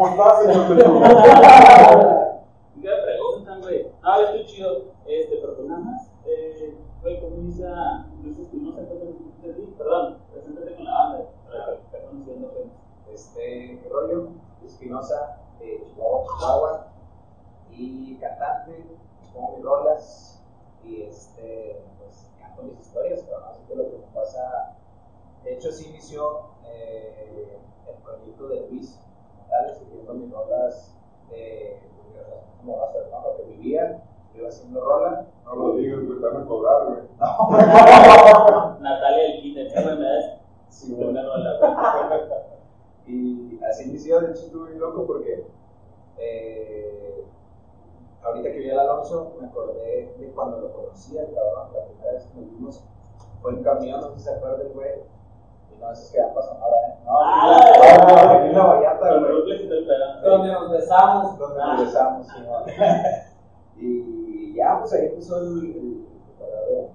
¿cómo estás? ¿Qué me preguntan, güey? Ah, yo estoy chido. Este, pero pues nada más. Eh, güey, ¿cómo dice Luis Espinosa? ¿Cómo te? Perdón, preséntate con la banda. Para que esté conociendo, pues. Este, ¿qué rollo? Espinosa, de Chihuahua, Chihuahua. Y cantante, pongo mis rolas. Y este, pues canto mis historias, pero no sé qué es lo que me pasa. De hecho, sí inició eh, el proyecto de Luis, ¿vale? escribiendo mis rolas de, como vas a ver, ¿no? Lo que vivía, yo iba haciendo rola. No lo digas, güey, van a cobrar, güey. Natalia del Kinder, ¿qué me das? Sí, Primera rola. Y así inició, de hecho estuve muy loco porque eh, ahorita que vi al Alonso me acordé de cuando lo conocí al cabrón, la primera vez que nos vimos fue en camión, no sé si se acuerdan, güey. No, eso es que han pasado ahora, ¿eh? No, Ah, aquí en la- la. Donde nos besamos. Donde nos besamos, sí, ¿no? Y ya, pues ahí empezó el, preparador de.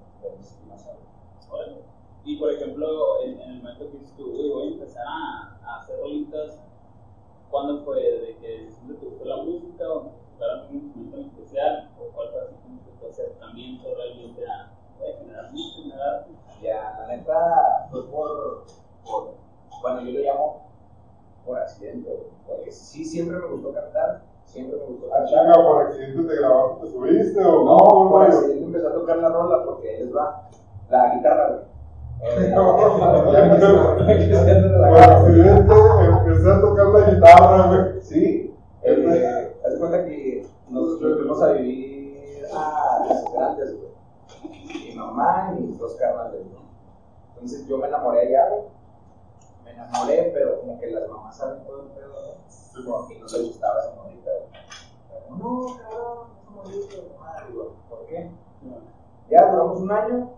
Órale. Y por ejemplo, en, en el momento que dices tú, voy a empezar a, a hacer rolitas, ¿cuándo fue? ¿De que siempre te gustó la música o tocaron un momento en especial? ¿O cuál fue así como que tu acercamiento realmente a, a generar música, generar arte? Ya, la neta fue por, por, bueno, yo lo llamo por accidente, porque sí, siempre me gustó cantar, siempre me gustó cantar. changa, por accidente te grabaste, te subiste o No, cómo, por accidente empecé a tocar la rola porque les va la guitarra, güey. Eh, No, la Por accidente empecé a tocar la guitarra, güey. Sí, eh, haz cuenta que nosotros fuimos a vivir a las grandes, güey. Mi mamá y mis dos carnales, ¿no? Entonces yo me enamoré allá, güey. Me enamoré, pero como que las mamás saben todo el pedo, ¿no? Sí, mo. Y no les gustaba esa güey. Pero, No, cabrón, esa morrita, madre, güey. ¿Por qué? Ya duramos un año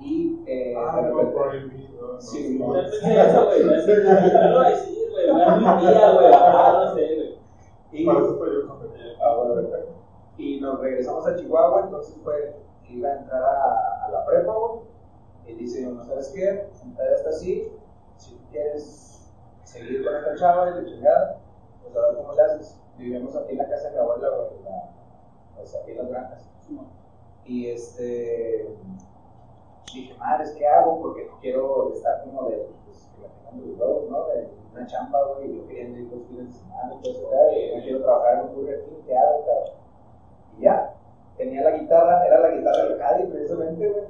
y eh, Ah, de no, repente- prohibido. no, Sí, no. No pensé eso, güey. No no lo voy a decir, güey. Me da mi tía, güey. Ah, no sé, güey. y, Para eso estoy yo. Ah, bueno, perfecto. Y nos regresamos a Chihuahua, entonces fue, iba a entrar a, a la prepa, güey. Y dice, no sabes qué, sentada está así, si tú quieres seguir con esta chava y la chingada, pues a ver cómo le haces. Vivimos aquí en la casa de mi abuela, la- pues aquí en las granjas. Y este, dije, madre, ¿qué hago? Porque quiero estar como de, pues, que me tengan los huevos, ¿no? De una chamba, güey, y yo queriendo ir los fines de semana güey, y no quiero trabajar en un Burger King, ¿qué hago, cabrón? Y ya, tenía la guitarra, era la guitarra del Caddy, precisamente, güey.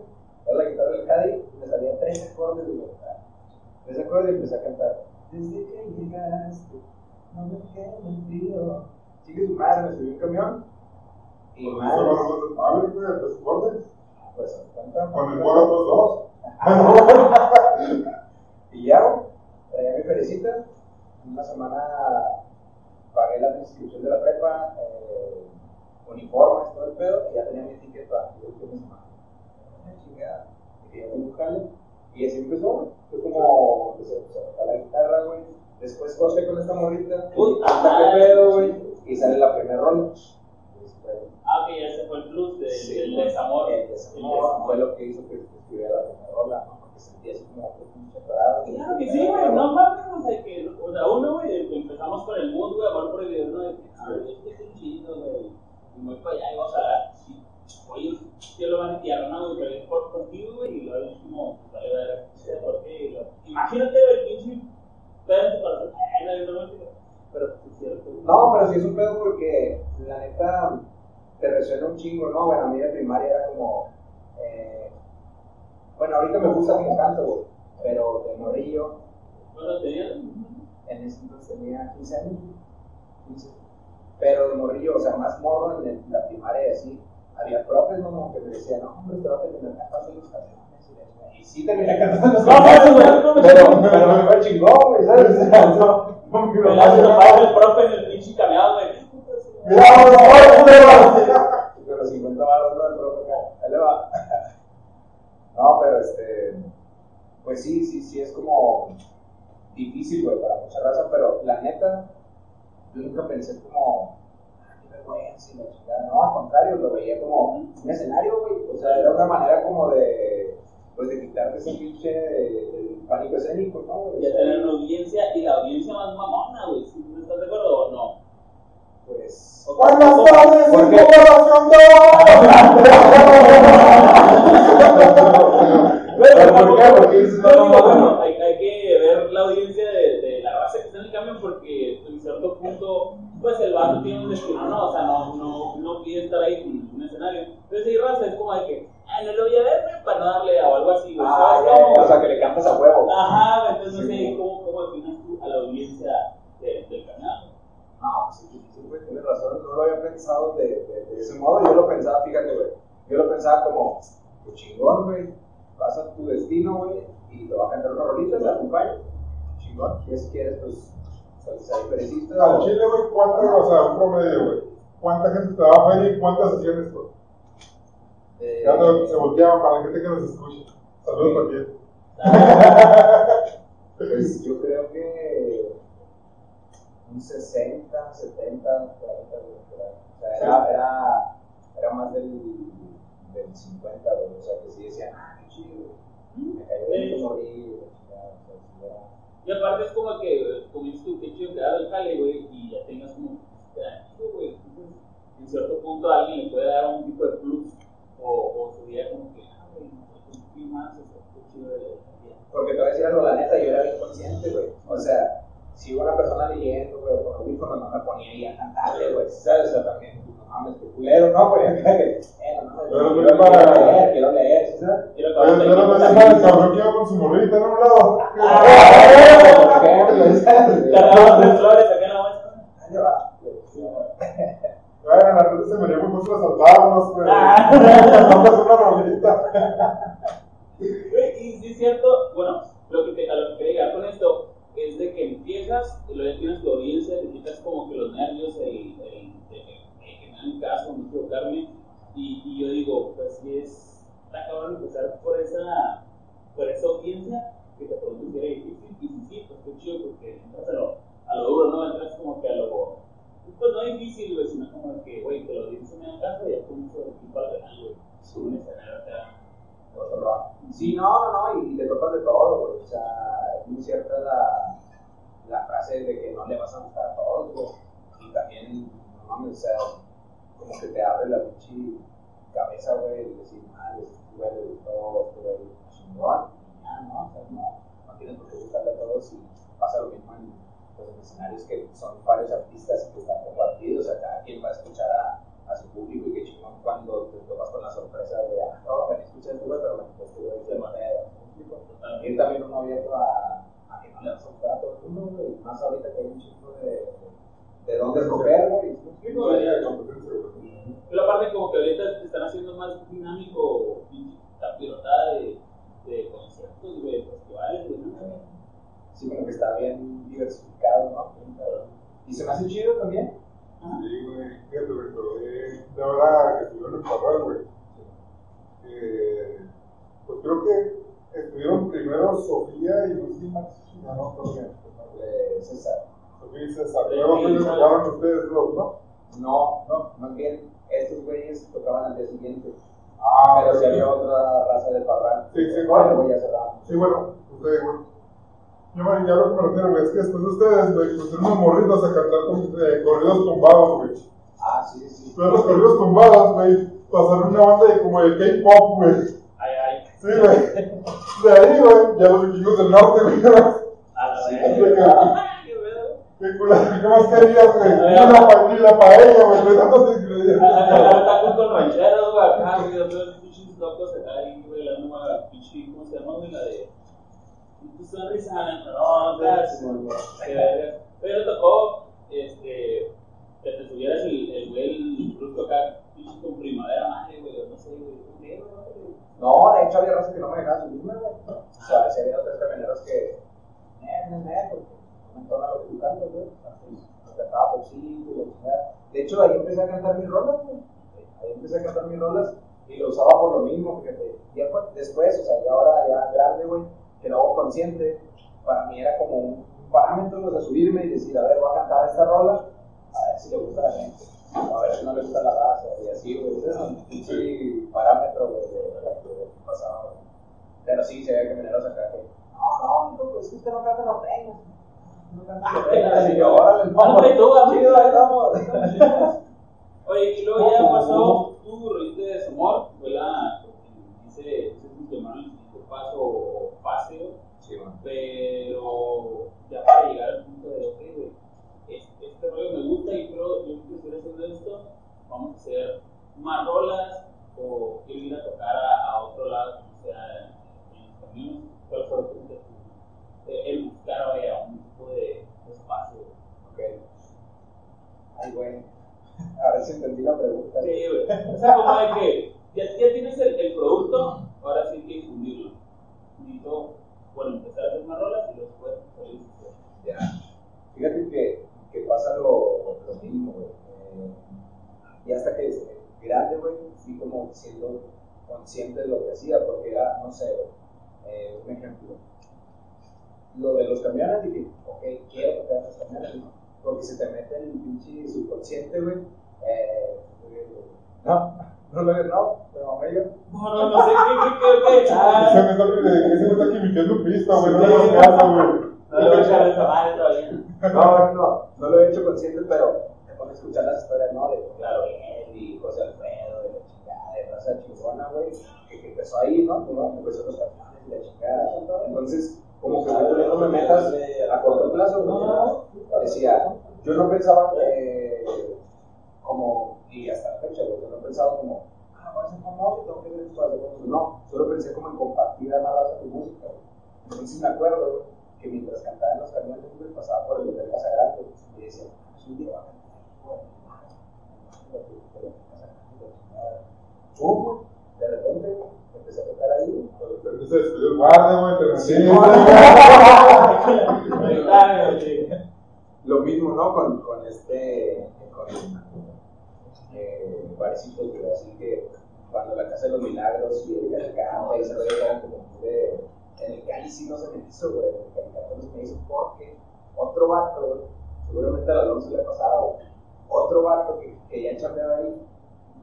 Era la guitarra del Caddy, y me salían tres acordes de guitarra. Tres acordes y empecé a cantar. Desde que llegaste, no me quedo en frío. Sigue su madre, me subí un camión. Y madre, es de güey, el transporte. pues, ¿cuánto? Con el cuadro otros dos. Y ya, traía mi felicita. Una semana pagué la inscripción de la prepa, eh, uniformes, todo el pedo, y ya tenía mi ticket para fin de semana. Chingada. Ya un jale. Y así empezó, güey. Fue como empecé pues, a tocar la guitarra, güey. Después corté con esta morrita. Puta madre. qué pedo, güey. Y sale la primera rola. Este, Ah, ok, ese fue el plus del, Sí, del desamor. El desamor fue lo que hizo que escribiera la primera rola, ¿no? Porque sentía así como que pinche atorado. Claro que sí, güey, no mames, o sea, que, o sea, uno, güey, empezamos con el mood, güey, amor prohibido, ¿no? De que, ah, güey, es que es un chido, güey, y voy para allá y vamos a dar, sí, oye, yo lo van a tirar, ¿no? Pero es por contigo, güey, y luego es como, vale, ver, sí, ¿por qué? Y luego, Imagínate, güey, pinche, pero es cierto, güey. No, pero sí es un pedo porque la neta te resuena un chingo, ¿no? Bueno, a mí de primaria era como. eh, bueno, ahorita me gusta como canto, güey. Pero de morrillo, ¿Cuánto tenías? en ese entonces tenía 15 años. 15. Pero de morrillo, o sea, más morro en la primaria y así. Había profes, ¿no? Que me decían, no, hombre, te va a terminar cantando las canciones. y sí terminé cantando las canciones. Pero, pero me fue chingón, güey, ¿sabes? O sea, no, no me el profe en el pinche cameado, güey. Mira, vamos Con los 50 baros, ¿no? El profe acá, ahí le va. No, pero este. Pues sí, sí, sí, es como difícil, güey, para mucha raza, pero la neta, yo nunca pensé como. "Ah, qué vergüenza y la chingada. No, al contrario, lo veía como un escenario, güey. O sea, era una manera como de. Pues de quitarte ese pinche. pánico escénico, ¿no? güey? O Ya tener una audiencia y la audiencia más mamona, güey. ¿Sí? ¿No ¿Estás de acuerdo o no? Pues. Buenas tardes, ¿Por qué? incorporación ¿Pero por qué? Porque dices, No, no, digo, no, no. bueno, hay, hay que ver la audiencia de, de la raza que está en el cambio porque en cierto punto, pues el vato tiene un destino, ¿no? O sea, no, no, no pide estar ahí en un escenario. Entonces, hay raza es como de que, ah, no lo voy a ver, güey, para no darle o algo así, güey. Ah, ¿Sabes ya, cómo? ya, o sea, que le cantas a huevo. Ajá, güey, entonces no Sí, sé güey. cómo, cómo definas tú a la audiencia de- del canal. No, pues sí, sí, güey, tienes razón, no lo había pensado de, de, de ese modo, yo lo pensaba, fíjate, güey, yo lo pensaba como, pues chingón, güey, vas a tu destino, güey, y te va a cantar una rolita, te acompaña, chingón, y si quieres, pues, salsa y perecita, Al o- Chile, güey, ¿cuánta, o sea, un promedio, güey? ¿Cuánta gente te daba feria y cuántas sesiones, güey? eh, Ya volteaban para la gente que nos escucha. Saludos aquí. pues yo creo que un 60, 70, 40, güey, por ahí. o sea, era, era, era más del, del 50, güey, o sea, que sí decían, ah, qué chido. Me cayó sí era- Y aparte es como que, como dices tú, qué chido que haga el jale, güey, y ya tengas como, tranquilo, güey. Entonces, en cierto punto alguien le puede dar un tipo de plus, o, o como que, ah, güey, no sé, ¿qué más? O sea, qué chido de la Porque te voy a decir algo, la neta, yo era bien consciente, güey. O sea, si iba una persona leyendo, güey, con audífonos, no me ponía ahí a cantarle, güey. ¿Sabes? O sea, también, no mames, qué culero, ¿no, güey? Eh, no mames, Pero, quiero, güey, para- quiero leer, quiero leer, ¿sí ¿sabes? Quiero Pero no el cabrón que iba con su morrita en un lado. Por ejemplo, ¿sabes? Cargamos de flores acá en la muestra. Bueno, la gente se me dio mucho a saltarnos, güey. Ah. Hacer una rolita. Güey, y sí es cierto, bueno, lo que te, a lo que quería llegar con esto es de que empiezas, y luego ya tienes tu audiencia, te quitas como que los nervios, el, el, el, el que me hagan caso, no equivocarme, y, y yo digo, pues sí es, está cabrón empezar por esa, por esa audiencia que te pregunto si era difícil, y si sí, pues qué chido, porque entras a lo, a lo duro, ¿no? Entras como que a lo, pues no difícil, güey, sino como que, güey, que la audiencia me haga caso y ya comienzo el equipo al canal, güey, Sí. un escenario acá. Sí, no, no, no, y, y te topas de todo, güey. O sea, es muy cierta la, la frase de que no le vas a gustar a todos, güey. Y también, no mames, o sea, como que te también también uno abierto a, a que no le vas a todo el mundo, y más ahorita que hay un chingo de, de dónde escoger, güey. Sí, no, competencia, Pero aparte como que ahorita están haciendo más dinámico la pilotada de, de conciertos, güey, festivales, güey. Sí, como que está bien diversificado, ¿no? Y se me hace chido también. Sí, güey, fíjate, güey, pero eh, de ahora que estuvieron en Parral, güey, eh, pues creo que estuvieron primero Sofía y Lucía, no, no, que. Eh, César. Sofía y César. Luego que tocaron ustedes dos, ¿no? No, no, más bien, estos güeyes tocaban al día siguiente. Ah, pero si había otra raza de parral. Sí, sí, bueno, bueno. ya cerramos. Sí, bueno, ustedes, güey. Yo, man, ya lo que me refiero, güey, es que después de ustedes, güey, pusieron unos morritos a cantar con, eh, corridos tumbados, güey. Ah, sí, sí. Pero los corridos tumbados, güey, pasaron una banda de, como de K-pop, güey. Ay, ay. Sí, güey. De ahí, güey, ya los vikingos del norte, güey. A la Sí, verga. Ay, qué pedo. ¿Qué, cula- ¿Qué más querías, güey? Ni la, paella, güey, de tantos ingredientes. Tacos con rancheros, güey, acá, güey, otros pinches locos acá, ahí, güey, la nueva pinche, ¿cómo se llama, güey? La de. Tu sonrisa, no, no, verga. Pero tocó, este, que te subieras el, el güey, el brusco acá, pinche con primavera, madre, güey, o no sé, güey, ¿por qué, güey? No, de hecho había raza que no me dejaba subirme, güey. O sea, si había otros camioneros que. Eh, no, no, porque no entona lo que tú cantas, güey. Cantaba poquito y la. De hecho, ahí empecé a cantar mis rolas, güey. Ahí empecé a cantar mis rolas y lo usaba por lo mismo, fíjate. Ya fue después, o sea, ya ahora ya grande, güey, que lo hago consciente, para mí era como un parámetro pues, de subirme y decir, a ver, voy a cantar esta rola, a ver si le gusta a la gente, a ver si no le gusta la raza, y así, güey. Ese es un pinche parámetro, güey, de de lo que pasaba, güey. Pero sí, se ve camioneros acá que, no, no, pues es que usted no canta los premios. No canta los yo, órale. Oye, y luego ya pasó tu rolito de desamor, fue la, dice, dice que llamaron el siguiente paso o. Sí, man. pero ya para llegar al punto de, ok, güey, es- este rollo me gusta y creo, yo quisiera hacer esto, vamos a hacer más rolas o quiero ir a tocar a, a otro lado, o sea, en los caminos, ¿cuál fue el punto? Eh, El buscar, un tipo de espacio. Ok. Ay, güey. A ver si entendí la pregunta. Sí, güey. O sea, como de que ya, ya tienes el, el producto, ahora sí hay que difundirlo. Necesito, bueno, empezar a hacer más rolas y después salir. Ya. Fíjate que, que pasa lo, lo mismo, güey. Eh, y hasta que es grande, güey, fui como siendo consciente de lo que hacía, porque era, no sé, eh, un ejemplo. Lo de los camiones, dije, ok, quiero tocar los camiones, ¿no? Porque se te mete el pinche subconsciente, güey. Eh, no, no lo no, pero. No, no, no sé qué, qué, qué, qué. Ese Ah, me está, ese me está quimiqueando pista, güey, no le hagas caso, güey. No echar esa madre todavía. No, no, no lo he hecho consciente, pero te pones a escuchar las historias, ¿no? De Claro. y José Alfredo, de la chingada, de raza chingona, güey, que, que empezó ahí, ¿no? ¿no? Empezó los camiones y la chingada. Entonces, como que no me metas a corto plazo, güey. Decía, yo no pensaba eh, como, y hasta la fecha, yo no pensaba como, ah, voy a ser famoso y tengo que hacer esto. No, solo pensé como en compartir a la raza tu música. Entonces me acuerdo, güey, que mientras cantaba en los camiones, me pasaba por el hotel Casa Grande y decía, pues un día va a cantar, pero De repente, empecé a tocar ahí. Pero el guardia, güey, te Sí, metí. Lo mismo, ¿no? Con, con este, con eh, barecitos, güey, así que cuando la Casa de los Milagros y el Calicante y se eran como de, en el Cali sí no se me hizo, güey, en el no se me hizo porque otro vato, seguramente al Alonso le ha pasado, otro vato que, que ya chambeaba ahí,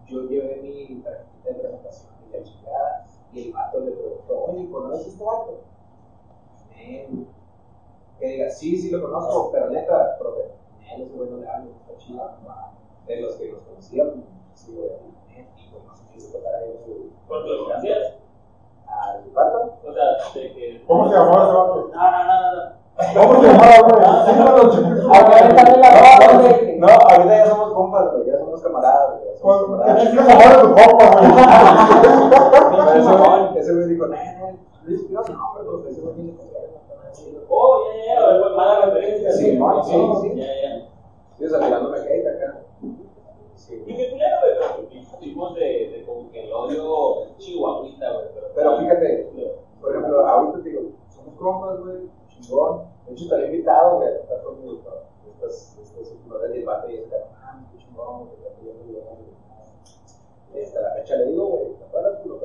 yo llevé mi tarjetita de presentación y la chingada, y el vato le preguntó, oye, ¿conoces este vato? Que diga, sí, sí lo conozco, pero neta, profe, él ese güey no le hablo, está chido, de los que nos conocíamos, sí, güey, y pues no se quiso tocar ahí su, ¿Por qué lo hacías? Al vato, O sea, de que. ¿Cómo se llamaba ese vato? No, no, no, no. ¿Cómo se llamaba, güey? No, no, ahorita ya somos compas, güey, ya somos camaradas, güey, Pues, ¿Qué tu compa, güey? Pero ese güey- dijo, Luis, no, no, hombre, pues ese güey no chido". Oh, ya, ya, ya, mala referencia. Sí, no, sí, sí. Ya, ya. Yo hate acá. Sí, Y qué culero, güey, de, de como que el odio chihuahuita, güey. Pero fíjate, Por ejemplo, ahorita te digo, somos compas, güey, chingón. De hecho, te invitado, güey, a tocar conmigo. Estas, estas bien, muy bien. Hasta la fecha le digo, güey, ¿te acuerdas, culo?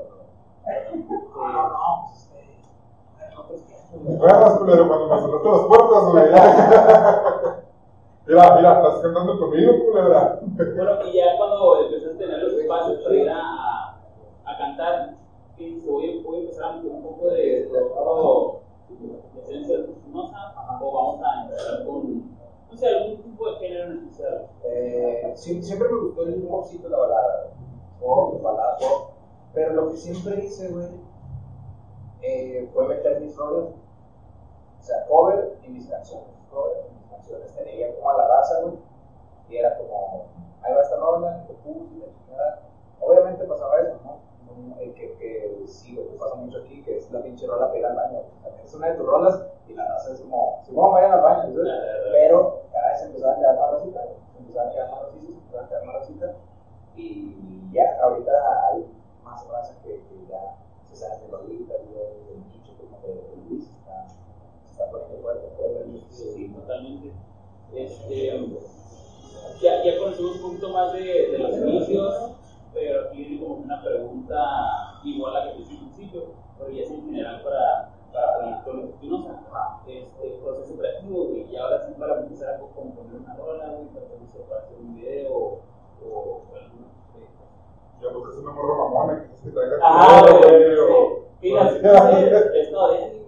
No, no, pues este. Nosotros ¿Te acuerdas, culero, cuando me cerraste las puertas, güey? Mira, mira, estás cantando conmigo, culera. Bueno, y ya cuando empezaste a tener los espacios para ir a, a cantar, ¿qué dices? Voy, voy a empezar a meter un poco de, de, de esencia o vamos a empezar con, no sé, algún tipo de género en especial. Eh, siempre me gustó el popcito, la balada. Pop, balada, pop. Pero lo que siempre hice, güey, eh, fue meter mis roles. O sea, cover y mis canciones. Cover canciones. Tenía como a la raza, güey. Y era como, ahí va esta rola, que puse, y la chingada. Obviamente pasaba eso, ¿no? Eh, que, que sí, güey, que pasa mucho aquí, que es la pinche rola pega al baño. Es una de tus rolas y la raza es como, si no vayan al baño, entonces, pero cada vez se empezaba a quedar más racita, empezaba a quedar más racita, se empezaba a quedar más racita. Y ya, ahorita hay más raza que, que ya se sabe de Lolita, y del nicho como de de Luis, está, está poniendo fuerte, fuerte. Sí, totalmente. Este, ya, ya conocimos un poquito más de, de los inicios, pero aquí viene como una pregunta igual a la que te hice al principio, pero ya es en general para, para Proyecto Espinosa. Este proceso creativo, güey, y ahora sí para empezar a componer una rola, güey, para hacer un video o, o alguna. Ya, pues es una morra mamona que es que traiga Ah, culero, güey, güey. sí. Mira, esto es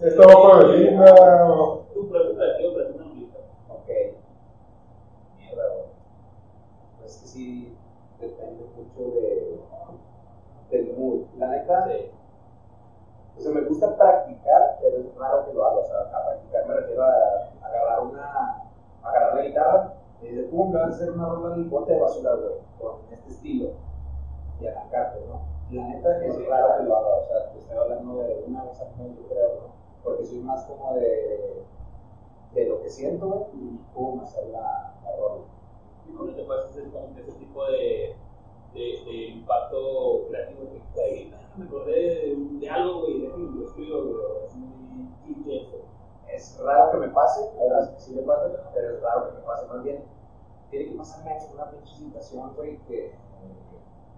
Esta va para Belinda. o- tu es una rolita. Ok. Mierda, güey. Pues que sí, depende mucho de, del mood. La neta, Sí. o sea, me gusta practicar, pero es raro que lo haga. O sea, a practicar me refiero a agarrar una, agarrar la guitarra y decir, pum, me vas a hacer una rola en el bote de basura, güey, con este estilo. Y arrancarte, ¿no? La neta es raro que lo haga. O sea, te estoy hablando de una vez al mes, yo creo, ¿no? Porque soy más como de, de lo que siento, güey, y pum, hacer la, la rola. ¿Y cómo te puedes hacer que ese tipo de, de, de impacto creativo que ahí ah, me acordé de, de algo, güey, déjame lo escribo, güey, es muy eso. Es raro que me pase, hay veces que sí me pasa, pero es raro que me pase más bien. Tiene que pasarme una pinche situación, güey, que,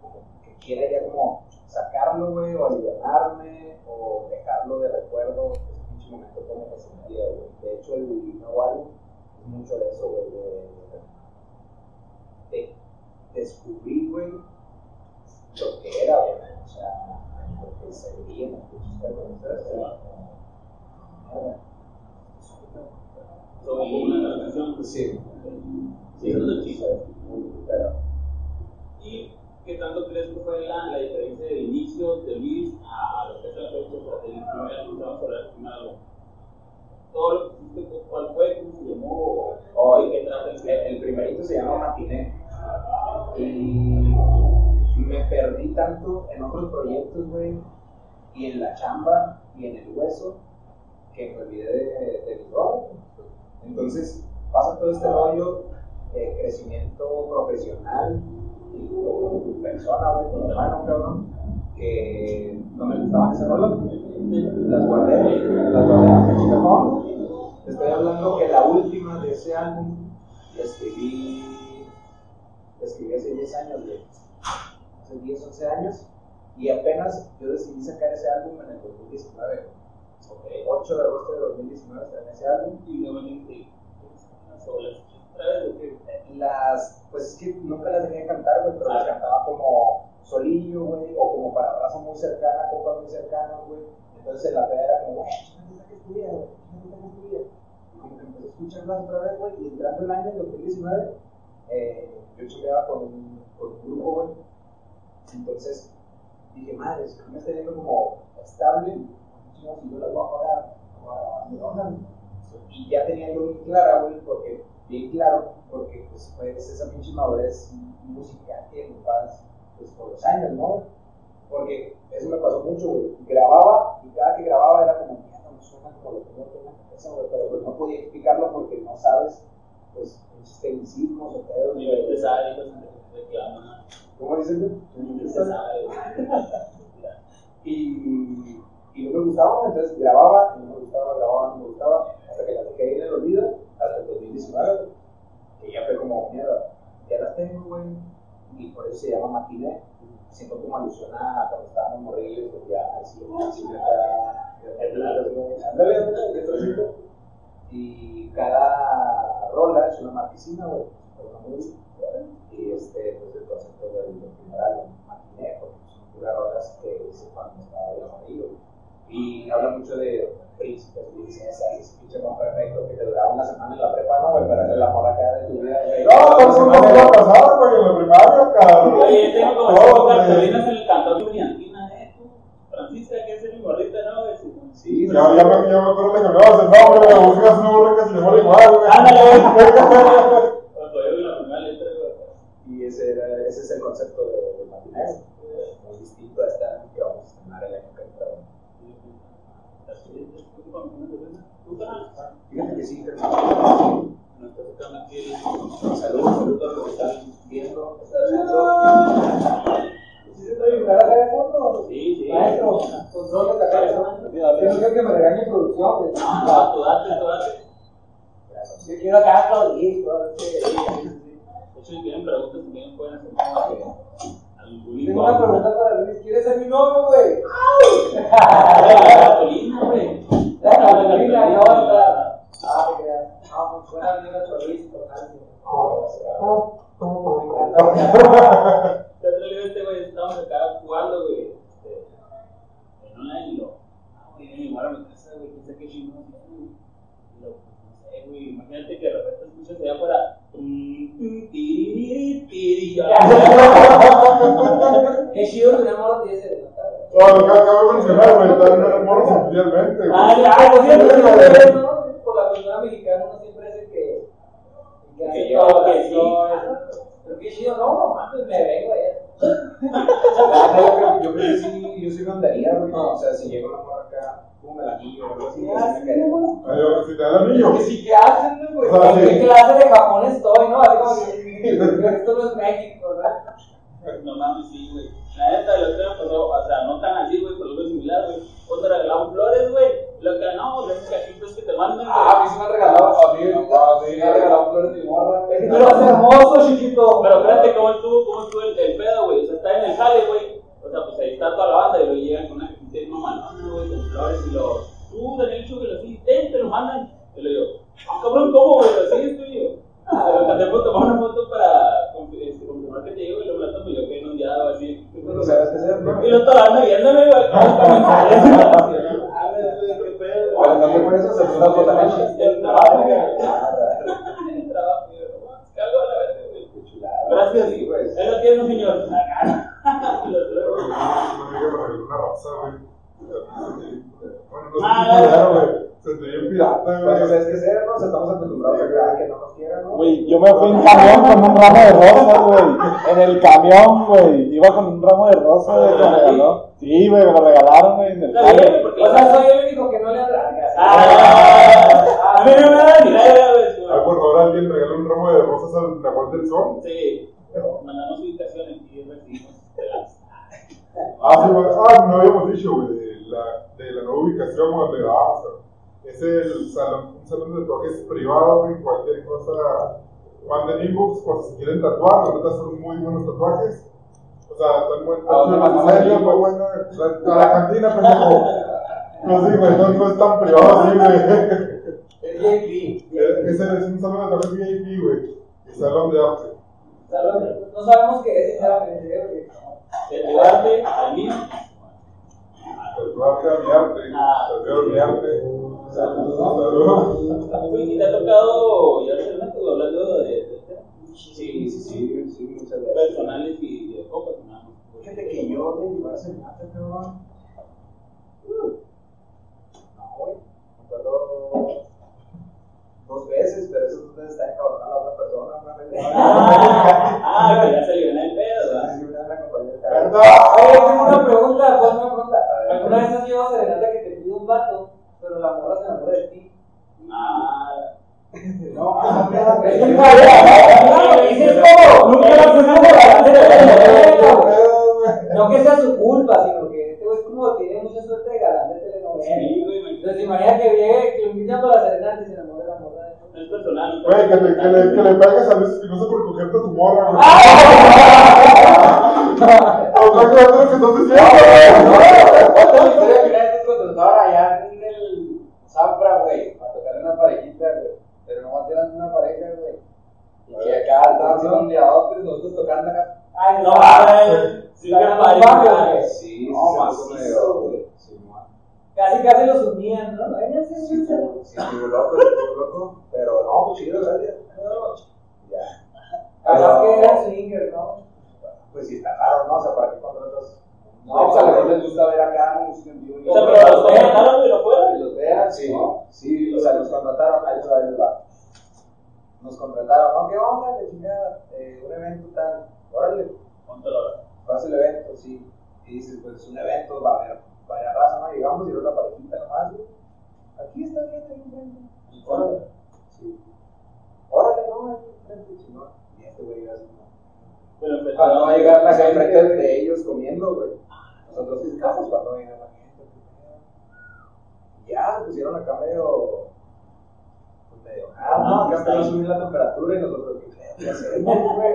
que, que quiera ya como sacarlo, güey, o aliviarme, o dejarlo de recuerdo, como sentía, güey. De hecho, el álbum es mucho de eso, güey, de, de descubrir, güey, lo que era, güey, o sea, lo que se veía en. Era como, una. Sí. Sí, eso es lo chido. Pero, ¿Y qué tanto crees que fue la, la diferencia de inicio de Luis a lo que es la fecha del primer hablar del primer álbum. Todo lo que hiciste, ¿cuál fue? ¿Cómo se llamó? Oh, ¿De qué trata el el, el primerito se llama Matiné. Y me perdí tanto en otros proyectos, güey, y en la chamba, y en el hueso, que me olvidé de, de mi rol. Entonces, pasa todo este rollo de crecimiento profesional persona, güey, cabrón, que no me gustaban esas rolas. Las guardé, las guardé en el cajón. Te estoy hablando que la última de ese álbum la escribí, la escribí hace 10 años, güey. Hace 10, 11 años. Y apenas yo decidí sacar ese álbum en el 2019. Ok. 8 de agosto de 2019 salió ese álbum. Y luego le dije, ¿tienes unas Las, pues es que nunca las dejé cantar, güey, pero las cantaba como solillo, güey, o como para raza muy cercana, compas muy cercanos, güey. Entonces en la peda era como, güey, ¿qué que estudiar, güey? ¿Qué que estudiar? Y como que empecé a escucharlas otra vez, güey, y entrando el año, en 2019, eh, yo chambeaba con un, con un grupo, güey. Entonces dije, madre, si no me está yendo como estable, yo las voy a pagar, voy a pagar, y ya tenía yo bien clara, güey, porque, bien claro, porque pues, pues esa pinche madurez musical que me vas, pues por los años, ¿no? Porque eso me pasó mucho, güey. Grababa y cada que grababa era como, mierda, no suena como lo que yo tengo en la cabeza, güey, pero pues no podía explicarlo porque no sabes, pues, muchos tecnicismos o pedos, güey. de sabe, pues, reclama. ¿Cómo dicen, güey? Nivel de sabe. Y, y no me gustaba, entonces grababa, y no me gustaba, grababa, no me gustaba, hasta que las dejé ahí en el olvido, hasta el 2019, que ya fue como, mierda, ya las tengo, güey. Y por eso se llama matiné. Siento como alusión a cuando estábamos morrillos, pues ya así. Y cada rola es una marquesina, güey. Y este, pues el concepto del primer álbum, matiné, porque son puras rolas que hice cuando estaba de amarillo. Y habla mucho de príncipes, princesas, ese pinche amor perfecto que te duraba una semana en la prepa, ¿no, güey? Pero es el amor acá de tu vida. No, por eso no me iba a pasar, güey, en la primaria, cabrón. Oye, tengo como No, cinco cartulinas en el cantón de Brillantina, ¿eh? Francisca, que es mi gordita, ¿no? Sí, Sí, Ya, ya, me, ya me acuerdo que cambiabas el nombre, güey, buscas una morra que se llama igual, güey. Ándale, güey. Cuando yo vi la primera letra, güey. Y ese, era, ese es el concepto de, de matiné. Muy distinto a esta que vamos a estrenar el año que entra. Fíjate que sí, aquí escuchando. ¿Sí? Sí. Maestro, control de la que me regañe producción. tú date, tú date. Yo quiero De hecho, si tienen preguntas, también pueden hacer Tengo una pregunta para Luis. ¿Quieres ser mi novio, güey? La cartulina, güey. La cartulina no va a estar. Ah. Ah, pues buena amiga de Luis, por. Me encanta. Te atrevió este, güey, estábamos acá jugando, güey. Este, en online y lo. Ah, güey, viene mi morra a mi casa, güey, quién sabe qué chingón. Y lo, pues, no sé, güey, imagínate que de repente escuchas allá afuera. tum, tiriri, tiri, Qué chido que un amor tiene ese de No, acabo de mencionar, güey, están en morros oficialmente, güey. Ah, ya, Ah, pues, pues güey. ¿no? Por la cultura mexicana uno siempre es el que, que yo, que sí. Pero qué chido, no, no mames, me vengo allá. yo, creo, que sí, yo sí me andaría, güey. O sea, si llega una morra acá, pum, el anillo o algo así, Ah, te el anillo. Que sí, ¿qué hacen, güey? ¿En qué clase de Japón estoy, no? Así como que esto no es México, ¿verdad? No mames, sí, güey. La neta, lo que me pasó, o sea, no tan así, güey, pero algo similar, güey. Cuando regalamos flores, güey, lo que no, los cajitos que te mandan, güey. Ah, a mí sí me han regalado, a mí, sí me han regalado flores de morra. Tú eres hermoso, chiquito. Pero espérate, ¿cómo estuvo, cómo estuvo el, el pedo, güey? O sea, está en el jale, güey. O sea, pues ahí está toda la banda y luego llegan con una cajita de mamalona, güey, con flores y lo. Tú, Daniel Chugel, así, ten, te lo mandan. Y le digo, ah, cabrón, ¿cómo, güey? Así es tuyo. Pero te puedo tomar una foto para conf- este, confirmar que te digo y luego la tomo yo que en un día o así. No sabes qué hacer, ¿no? Y lo banda viéndome, güey. Ah, güey, qué pedo. Oye, también por eso se puso foto El trabajo, güey. El trabajo, güey. Cago a la verga, güey. Gracias, Sí, güey. Ahí lo tiene un señor. Una güey. Bueno, no Ah, sé güey. Se te dio pirata, Pues, güey. ¿sabes qué hacer, no? O sea, estamos acostumbrados a que no nos quieran, ¿no? Güey, yo me fui en camión con un ramo de rosas, güey. En el camión, güey. Iba con un ramo de rosas, güey, que me regaló. Sí, güey, me lo regalaron, güey, en el bien, porque- O sea, soy el único que no le alarga. Ah, a mí no me da ni idea, güey. Ah, por favor, alguien regala un ramo de rosas al Nahual del Sol. Sí, mandamos ubicaciones y recibimos. Ah, sí, güey. Ah, no habíamos dicho, güey, de la, de la nueva ubicación donde vamos. Es el salón, un salón de tatuajes privado, güey, cualquier cosa. Manden inbox por si quieren tatuar, la neta son muy buenos tatuajes. O sea, están buenos. ¿A dónde mandamos el muy buena. La, a la cantina, pendejo. No, sí, güey, no, no es tan privado así, güey. Es JP. Ese es un salón de tatuajes VIP, güey. Y salón de arte. No sabemos qué es. De tu arte al mío. Tatuaje a mi arte. Ah. Tatuaje a mi arte. ¿Y te ha tocado ya hacer método hablando de, de temas Sí, sí, sí, sí, muchas veces. personales y de copas? ¿no? Fíjate que yo de. No, güey. Me acuerdo dos veces, pero esas dos veces está encabronada la otra persona. Una vez. Ah, ah, que ya se le viene el pedo, ¿verdad? Sí, una vez me el tengo una pregunta, pues una pregunta. ¿Alguna vez has llevado serenata que te pide un vato, pero la morra se enamora de ti? Ah, No, no, no. Es que no, dices cómo. Nunca No que sea su culpa, sino que este güey es como tiene mucha suerte de galán de telenovela. Entonces, imagina que llegue, que lo invitan para la serenata y se enamora de la morra de no es personal. no Güey, que le, que, le, que le pegues a Luis Espinosa por cogerte a tu morra, güey. Que que estás diciendo, güey. Una vez nos contrataron allá en el Zafra, güey, para tocar una parejita, güey. Pero nomás eran una pareja, güey. Y que acá estaban haciendo un diadotes, nosotros tocando acá. Ay, No, no. Sí, no güey. Sí, No, güey. Sí, man. Casi, casi los unían, ¿no? Sí, estuvo- loco, estuvo loco. Pero no, pues chido, gracias. Ya. Capaz que eran swingers, ¿no? Pues sí, está raro, ¿no? O sea, ¿para qué contratas? No, No, pues a lo mejor les gusta ver acá música en vivo. O sea, pero los contrataron y no fueron. Que los vean, sí. Sí, o sea, nos contrataron, ahí va, ahí va. Nos contrataron, ¿no? ¿Qué onda? De chingada, eh, un evento tal. Órale, ¿Cuánto lo vas el evento, sí. Y dices, pues es un evento, va a haber varias razas, ¿no? Llegamos y era una parejita nomás, güey. Aquí está bien, ahí enfrente. Órale. Sí. Órale, no, ahí enfrente, chingón. Y este güey iba así, ¿no? Pero empezaron- Cuando va a llegar la gente de ellos comiendo, güey. Nosotros fijamos cuando llegar la gente. Ya, pusieron acá medio. Pues medio. Ah, no, acá empezó a subir la temperatura y nosotros, ¿qué hacemos, güey?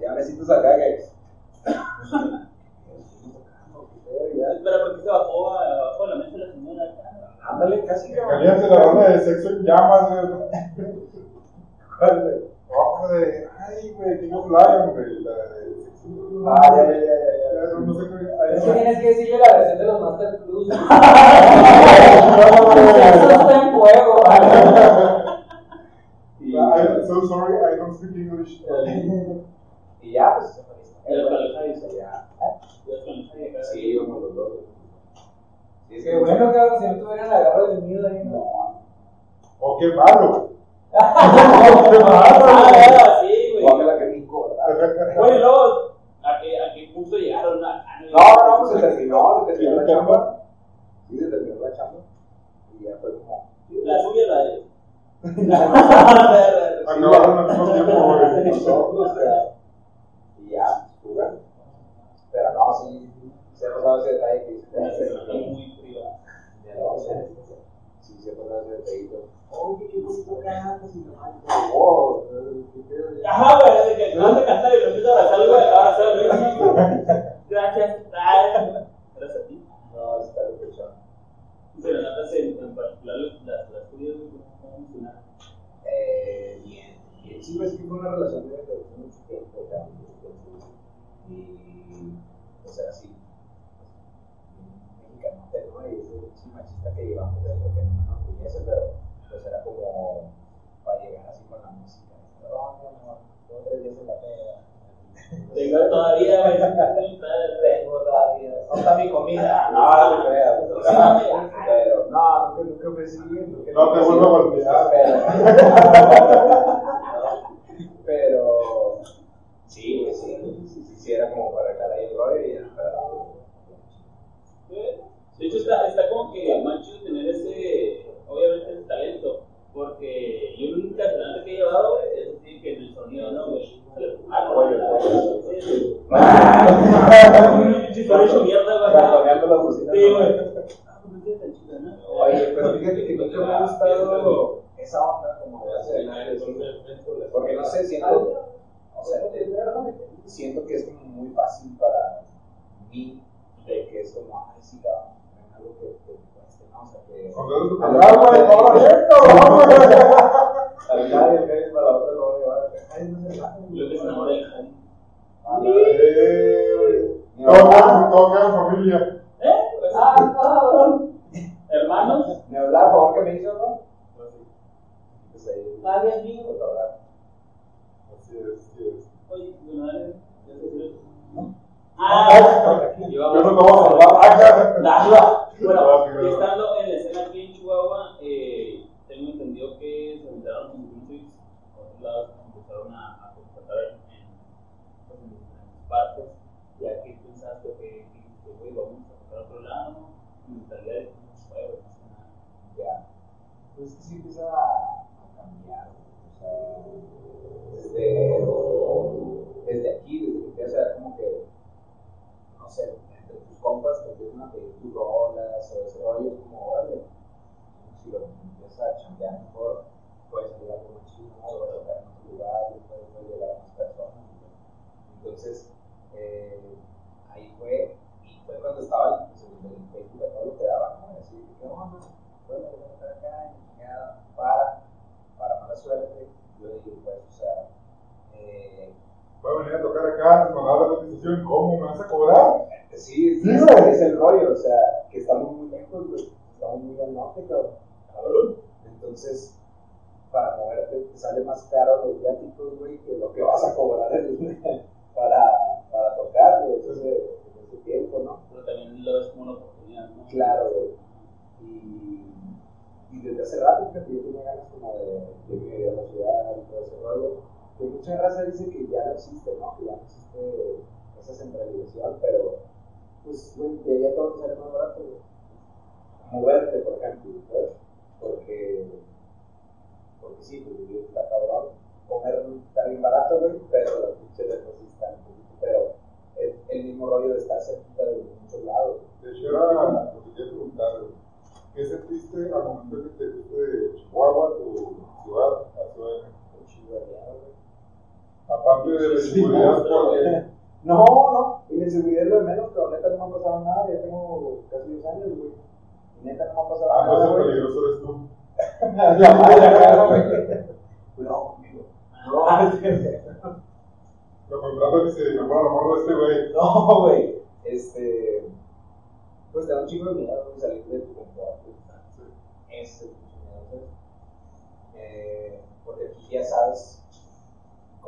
Ya besitos acá, guys. Espera, ¿por qué se bajó a- abajo de la mesa la señora acá? Ándale, casi cabrón. Caliente la banda de sexo en llamas, güey. ¿Cuál, güey? No, de. Ay, güey, King of Lion, güey. La de sexo Ah, ya, ya, ya, qué. Es que tienes que decirle la versión de los Master Plus. Eso está en juego. I'm so sorry, I don't speak English. y ya, pues. El Jalajá dice, Ya. Sí, íbamos los dos. Es Qué bueno, cabrón, si no tuvieran la garra del miedo ahí, ¿no? Oh, qué malo. qué Ah, malo. era, sí, güey. Guácala que rico, ¿verdad? Bueno, y luego, ¿a qué, a qué punto llegaron? A, a- No, no, pues se terminó, se terminó la chamba. Sí, se terminó la chamba. Y ya fue como. La suya, la de. Acabaron al mismo tiempo, güey. Nosotros, o sea, y ya, jugar. Pero no, sí, se ha pasado ese detalle que dice. Muy privado. Ya no, sí, sí, se ha pasado ese detallito. Oye, qué bonito cantas y no Wow. Ajá, güey, que cantar y lo empieza a abrazar, güey, abrazar a Luis. Gracias. Gracias a ti. No, está de pecho. Pero notas en, en particular. Eh, bien. Bien, sí, pues que fue una relación de de mucho tiempo, ya, mucho tiempo. Y, o sea, sí. Mexicanote, ¿no? Y ese machista que llevamos dentro que no me enorgullece, pero pues era como para llegar así con la música. No, mi amor, dos tres días en la peda. Tengo todavía. Tengo todavía. ¿Dónde está mi comida? No, no me creas. Pero, no, nunca fue así. nunca- No te vuelvo a golpear. Pero, sí, pues sí, sí, sí, sí, era como para arreglar ahí el rollo y ya, De hecho, está, está como que más chido tener ese, obviamente, ese talento. Porque yo nunca, el que he llevado, güey, es así que en el sonido, ¿no, güey? Ah, no, Pollo, no, pollo. Un chiste hecho mierda, güey. Ratoneando las bocinas. Sí, güey. Ah, pues. Oye, pero fíjate que nunca me ha gustado esa onda como de hacer porque no sé, siento, o sea, siento que es como muy fácil para mí de que es como, ay, sí, cabrón, en algo que, todo queda en familia. ¿Eh? Pues, Ah, cabrón. hermanos. me habla, por favor, que me hizo, ¿no? Pues ahí, Nadie es mío. fotografiar. Así es, así es. Oye, bueno, dale. Ya se sirve. Ah,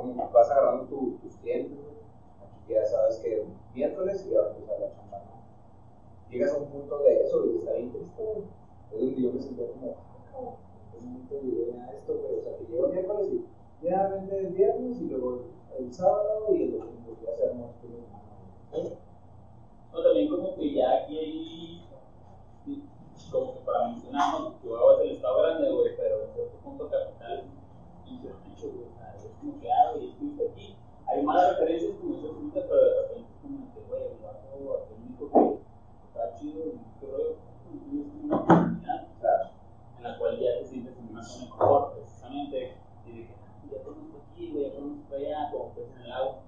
cómo vas agarrando tu- tus clientes. Aquí ya sabes que miércoles y ya va a la chamba, ¿no? Llegas a un punto de eso y está bien triste. Es donde yo me sentía como, "Ah, cabrón, ¿en qué momento llegué a esto, güey? O sea, que llego miércoles y ya vende el viernes y luego el sábado y el domingo ya se. No, también como que ya aquí hay, como que para mencionarnos, Chihuahua es el estado grande, güey, pero en cierto punto capital, pinche rancho, güey, o sea, es como que, ah, estuviste aquí, hay malas referencias como eso ahorita, pero de repente es como que, güey, el vato, único que está chido, y qué rollo, tienes una oportunidad Claro. en la cual ya te sientes en una zona de confort, precisamente, y dije, ah, ya conozco aquí, güey, ya conozco allá, como pez en el agua,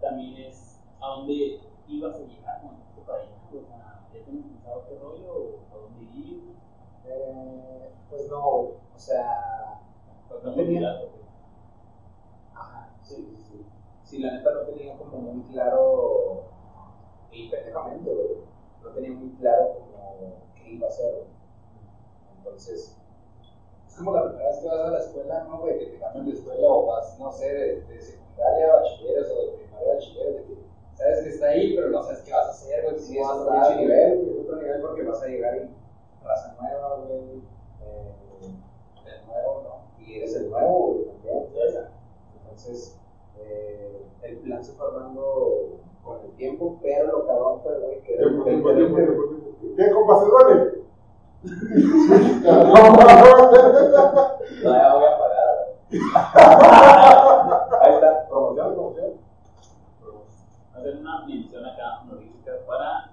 también es a dónde ibas a llegar te para allá, o sea, ya tienes pensado qué rollo, o a dónde ir, Eh, pues no, güey. O sea, No tenía-. Ajá, sí, sí, sí. Sí, la neta no tenía como muy claro, y pendejamente, no tenía muy claro como qué iba a hacer. Entonces, Es como la primera vez que vas a la escuela, ¿no, güey? Que te cambian de escuela o vas, no sé, de, de secundaria a bachilleres o de primaria a bachilleres, de que sabes que está ahí, pero no sabes qué vas a hacer, güey. cómo es otro nivel, güey, es otro nivel porque vas a llegar y raza nueva, güey, eh, De nuevo, ¿no? y eres el nuevo, güey, también. Entonces, eh, el plan se fue armando con el tiempo, pero lo cabrón fue, güey, que era Tiempo, el tiempo, tiempo, 20, tiempo, tiempo. ¿Qué, compa, se duele? Todavía voy a pagar. Ahí está, promoción, promoción. hacer una mención acá honorífica para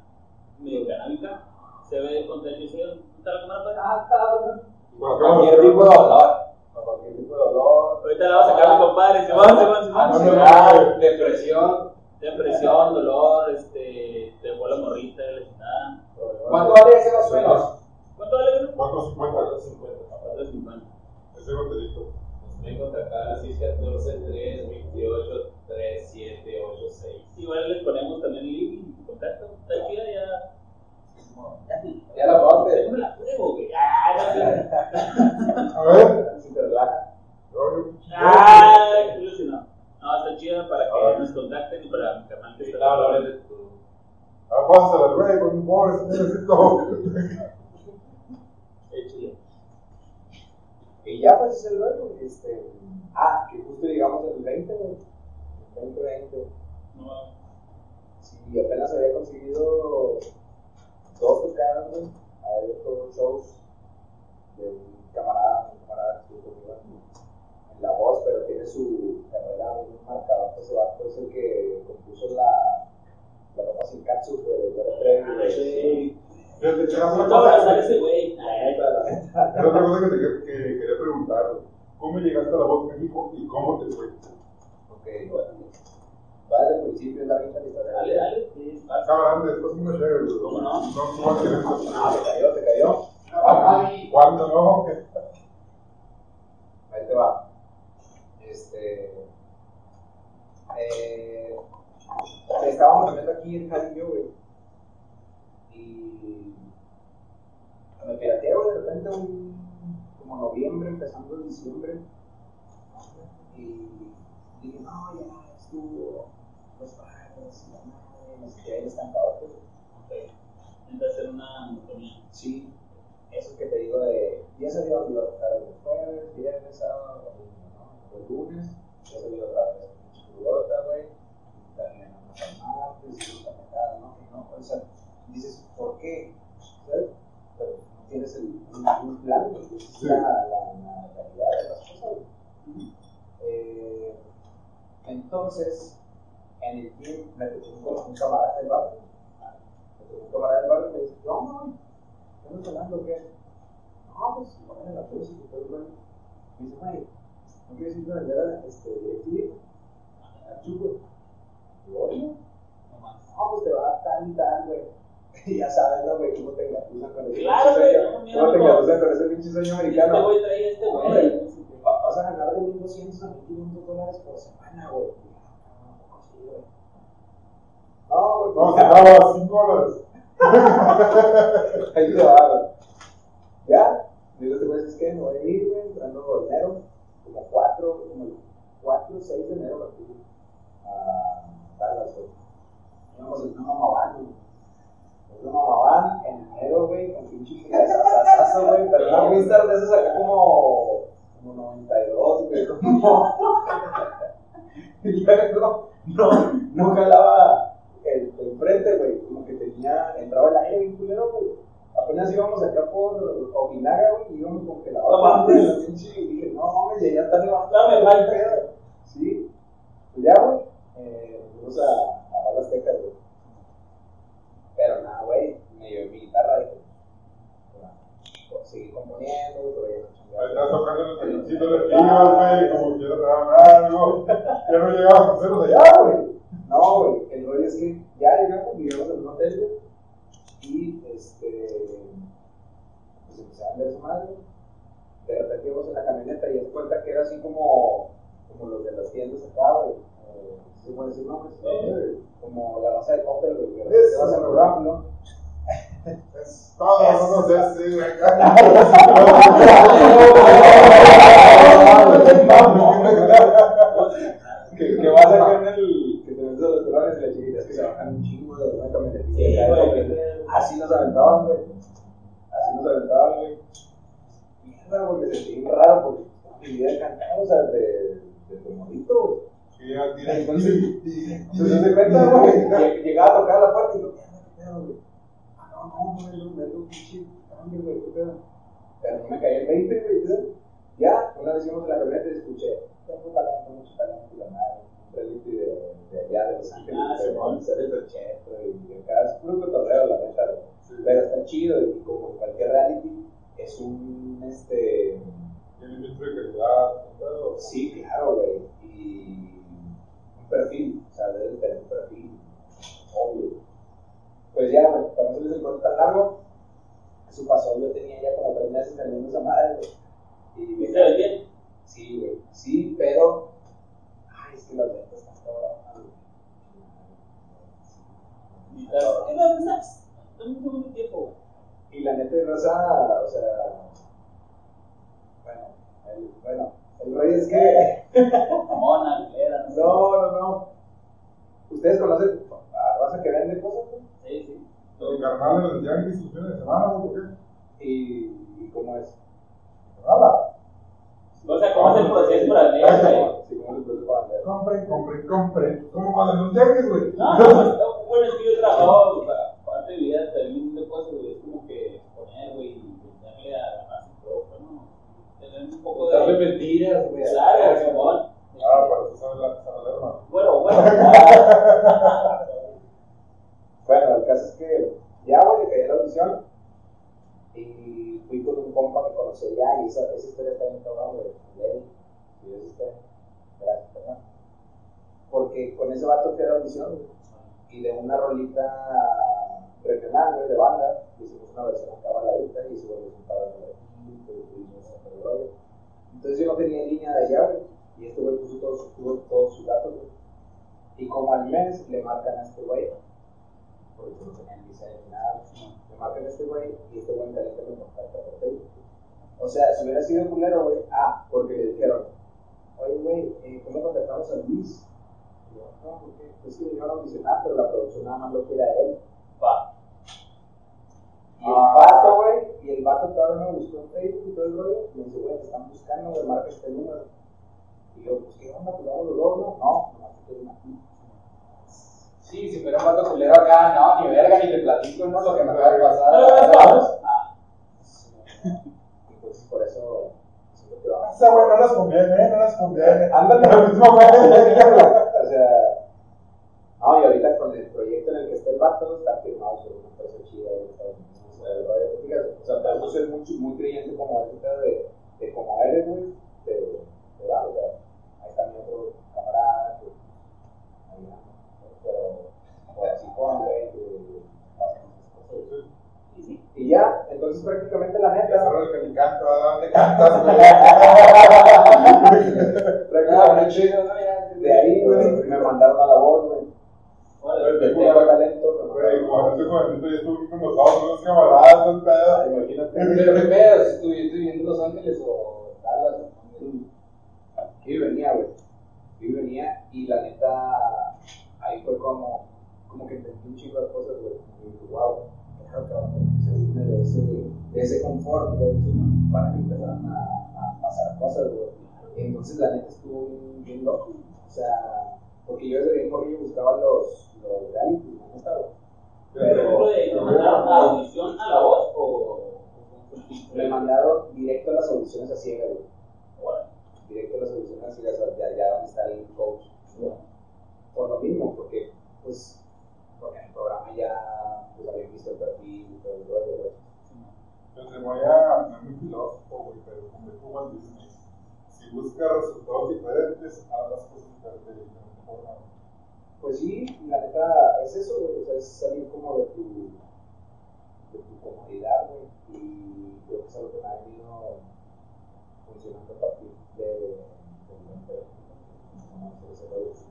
medio canábica. Se ve contención. ¿Está la cámara? pues? Ah, cabrón. Cualquier tipo de dolor. Para cualquier tipo de dolor. Ahorita la va a sacar mi compadre. Simón, Simón, Simón. Ansiedad, depresión. Depresión, dolor, este, te fue la morrita, chingada. ¿Cuánto vale ese menos? ¿Cuánto vale, güey? 450. 450. Ese. Me contactar al 614 328 3786. Igual les ponemos también el link y contacto. Está chida ya. Ya la probaste. Yo me la pruebo, güey. No, no. A ver. Si te relaja. Ah, ilusionado. No, está chida para que nos contacten y para que está Claro, hables de tu. Ah, pásala, güey, con pobres, necesito. Qué chido. Y ya pues es el luego, este. Ah, que justo llegamos el 20, güey. El 2020. No, Sí, apenas había conseguido dos tocadas, güey. Había hecho shows de un camarada, un camarada que estuvo conmigo en, en la voz, pero tiene su carrera bien marcada. Ese vato es el que compuso la, la ropa sin catsup, güey, de Dore Trevi, güey. sí. Fíjate, que a abrazar ese güey. La la era otra cosa que, te, que quería preguntar. güey. ¿Cómo llegaste a la voz de México y cómo te fue? Ok, bueno. Va desde el principio, es la la historia. Dale, dale. Cabrón, después chévere, güey. ¿Cómo no? No, no te cayó, te cayó. ¿Cuándo no? Ahí te va. Este. eh, estábamos cambiando aquí en Jalillo, güey. Y me pirateé, güey, de repente, un, como noviembre, empezando en diciembre. Y dije, no, ya estuvo los y la madre, no sé qué, el estancado, pues. Ok. Intenta hacer una monotonía. Sí, eso que te digo de, ya se había olvidado tocar el jueves, viernes, sábado, domingo, ¿no? El lunes, se había otra vez pinche crudota, güey, también vamos al martes, y pecada, ¿no? Y no, o sea, dices, ¿por qué? ¿Sabes? Pero no tienes el, un, plan, esa es la, la, la realidad de las cosas. Eh, entonces, en el team me con un camarada del barrio, me tocó un camarada del barrio y me dice, no, no, ¿qué andas hablando qué? No, pues, en la música y todo, güey. Me dice, güey, ¿no quieres ir a vender a este DirecTV? A Chuco. Digo, oye, No pues te va tal y tal, güey. Y ya sabes, ¿no, güey? ¿Cómo te engatusan con ese Claro, pinche güey, sueño? ¿Cómo te engatusan con ese pinche sueño Este americano? güey trae este güey. Hombre, va- vas a ganar de 1.200 a 1.500 dólares por semana, güey. No. No. No, pues se ya. daba 5 dólares. Ahí te va. Ya, digo, te es que me voy a ir, güey, entrando enero, como 4, como el 4 o 6 de enero, fui a Dallas, güey. Íbamos en una mamabán, güey. En una mamabán, en enero, güey, con pinche friazazazazo, güey, pero una Winstar de esas acá como, como 92, güey, como... luego, no, no jalaba el, el frente, güey, como que tenía, entraba el aire bien culero, güey. Apenas íbamos acá por Ojinaga, güey, y íbamos congelados. No. En la pinche, y dije, no mames, ya está levantando. Mal pedo. Sí. Pues ya, güey, eh, fuimos a, a las Tecas, güey. Pero nada, güey, me llevé mi guitarra, dije, pues, seguí componiendo, no Ahí estás tocando los cañoncitos de tiros, güey, como quiera te daban algo. Ya no llegabas a hacerlos allá, güey. No, güey, el rollo es que ya llegamos, vivimos en un hotel, güey, y este, pues empecé a vender su madre. De repente íbamos en la camioneta y es cuenta que era así como, como los de las tiendas acá, güey. Eh, ¿Sí pueden decir nombres? Como la raza de Coppel, güey, que vas a Rurámbulo. Es todo, no sé, sí, güey. que, que vas el. que a los y las chiquitas que se bajan un chingo de una. Así nos aventaban, güey. Así nos aventaban, güey. Mierda, güey, me sentí bien raro porque mi vida encantado, o sea, de, de tu morrito, güey. Sí, ya tiene- Entonces, entonces se cuenta, güey. lleg- Llegaba a tocar la puerta y pedo, güey. Ah, no, no. Pero no me caía el 20, güey. Ya, una vez íbamos la camioneta y escuché, tengo talento, mucho talento reality de, de Los Ángeles, Ah, Cheto y acá, es puro cotorreo, la neta. Pero está chido y como cualquier reality, es un, este, Tiene. Sí, claro, güey. Y un perfil, o tener perfil, obvio. Pues ya, güey, para no hacerles el cuento tan largo, eso pasó, yo tenía ya como tres meses teniendo esa madre, güey. Y ¿Y me ve bien? Sí, güey, sí, pero. Ay, es que las ventas están cabronas, güey. ¿Y estás- ¿Qué dónde estás? Dame un segundo de tiempo, güey. Y la neta de raza, o sea. Bueno, el, bueno, el rollo es que. Mona. No, no, no. ¿Ustedes conocen a raza que vende cosas, güey? Sí, sí. Los carnales del Yankees los fines de semana, güey, ¿por qué? ¿Y, y cómo es? Nada. O sea, ¿cómo es el proceso para ¿cómo vender? Compren, compren, compren. Como cuando en un Yankees, güey. No, no, no, bueno, es que yo trabajo, o sea, parte de mi vida también de cosas, güey, es como que poner, güey, y darle a la raza poco, ¿no? Tener un poco Darle de... mentiras, güey. Claro, Simón. Ah, para eso sabe la. Bueno, bueno. Bueno, el caso es que ya, güey, le caí la audición y fui con un compa que conocí ya y esa, esa historia está bien cabrón, güey. Lenny, y esa historia. Gracias, perdón. Porque con ese vato fui a la audición, y de una rolita regional, de banda, hicimos una versión acá baladita y hicimos un par de. Entonces yo no tenía línea de allá, y este güey puso todos, todos sus datos. Y como al mes le marcan a este güey, porque no tenían visa de nada, le marcan este güey y este güey en caliente me contacta por Facebook. O sea, si hubiera sido culero, güey, ah, porque le dijeron, oye, güey, eh, ¿cómo contactamos a Luis? Y yo, no, ¿por qué? Es que vinieron a audicionar, pero la producción nada más lo quiere a él. Va. Y el vato, güey, y el vato todavía me buscó en Facebook y todo el rollo, y me dice, güey, te están buscando, güey, marca este número. Y yo, pues, ¿qué onda? Pues vamos los dos, ¿no? No, nomás te quiero una. Sí, si fuera un vato culero acá, no, ni verga, ni te platico, no, lo que me acaba de pasar. Ah, Y pues por eso, siento que vamos. Esa güey no les conviene, ¿eh? No les conviene. Ándale. Lo mismo, güey. O sea, no, y ahorita con el proyecto en el que está el vato, está firmado por una empresa chida de Estados Unidos. O sea, tal vez soy muy, muy creyente como ahorita de, de eres, güey, de, de, sea, ahí está mi otro camarada, que, pero, por así con, güey. Y, y ya, entonces prácticamente la neta, que me encanta, ¿verdad? ¿Dónde cantas, güey? prácticamente de ahí, güey, me mandaron a la voz, güey. talento, cuando ese jovencito ya con camaradas, Imagínate. Pero qué pedo, si estuviste viviendo en Los Ángeles o Dallas. Aquí venía, güey. Aquí venía y la neta, ahí fue como, como que entendí un chingo de cosas, güey. Y dije, wow, claro que vamos a de ese, de ese confort, güey, para que empezaran a, a pasar cosas, güey. Entonces la neta estuvo bien, bien loco. O sea, porque yo desde bien morrillo buscaba los, los reality, la neta, güey. Por ejemplo, de- ¿te mandaron a audición a la voz o? Me mandaron directo a las audiciones a ciegas, güey. Directo a las audiciones a ciegas, ya, ya donde está el coach. ¿no? Por lo mismo, porque, pues, porque en el programa ya pues, visto el perfil y todo el rollo. Yo te voy a es muy filósofo, güey, pero como dijo Walt Disney, si buscas resultados diferentes, haz las cosas de diferente forma. Pues sí, la neta es eso, güey, o sea, es salir como de tu, de tu comodidad, güey, y creo que es algo que me ha venido funcionando a partir de, de mi mente, como hacer ese rollo, y la neta,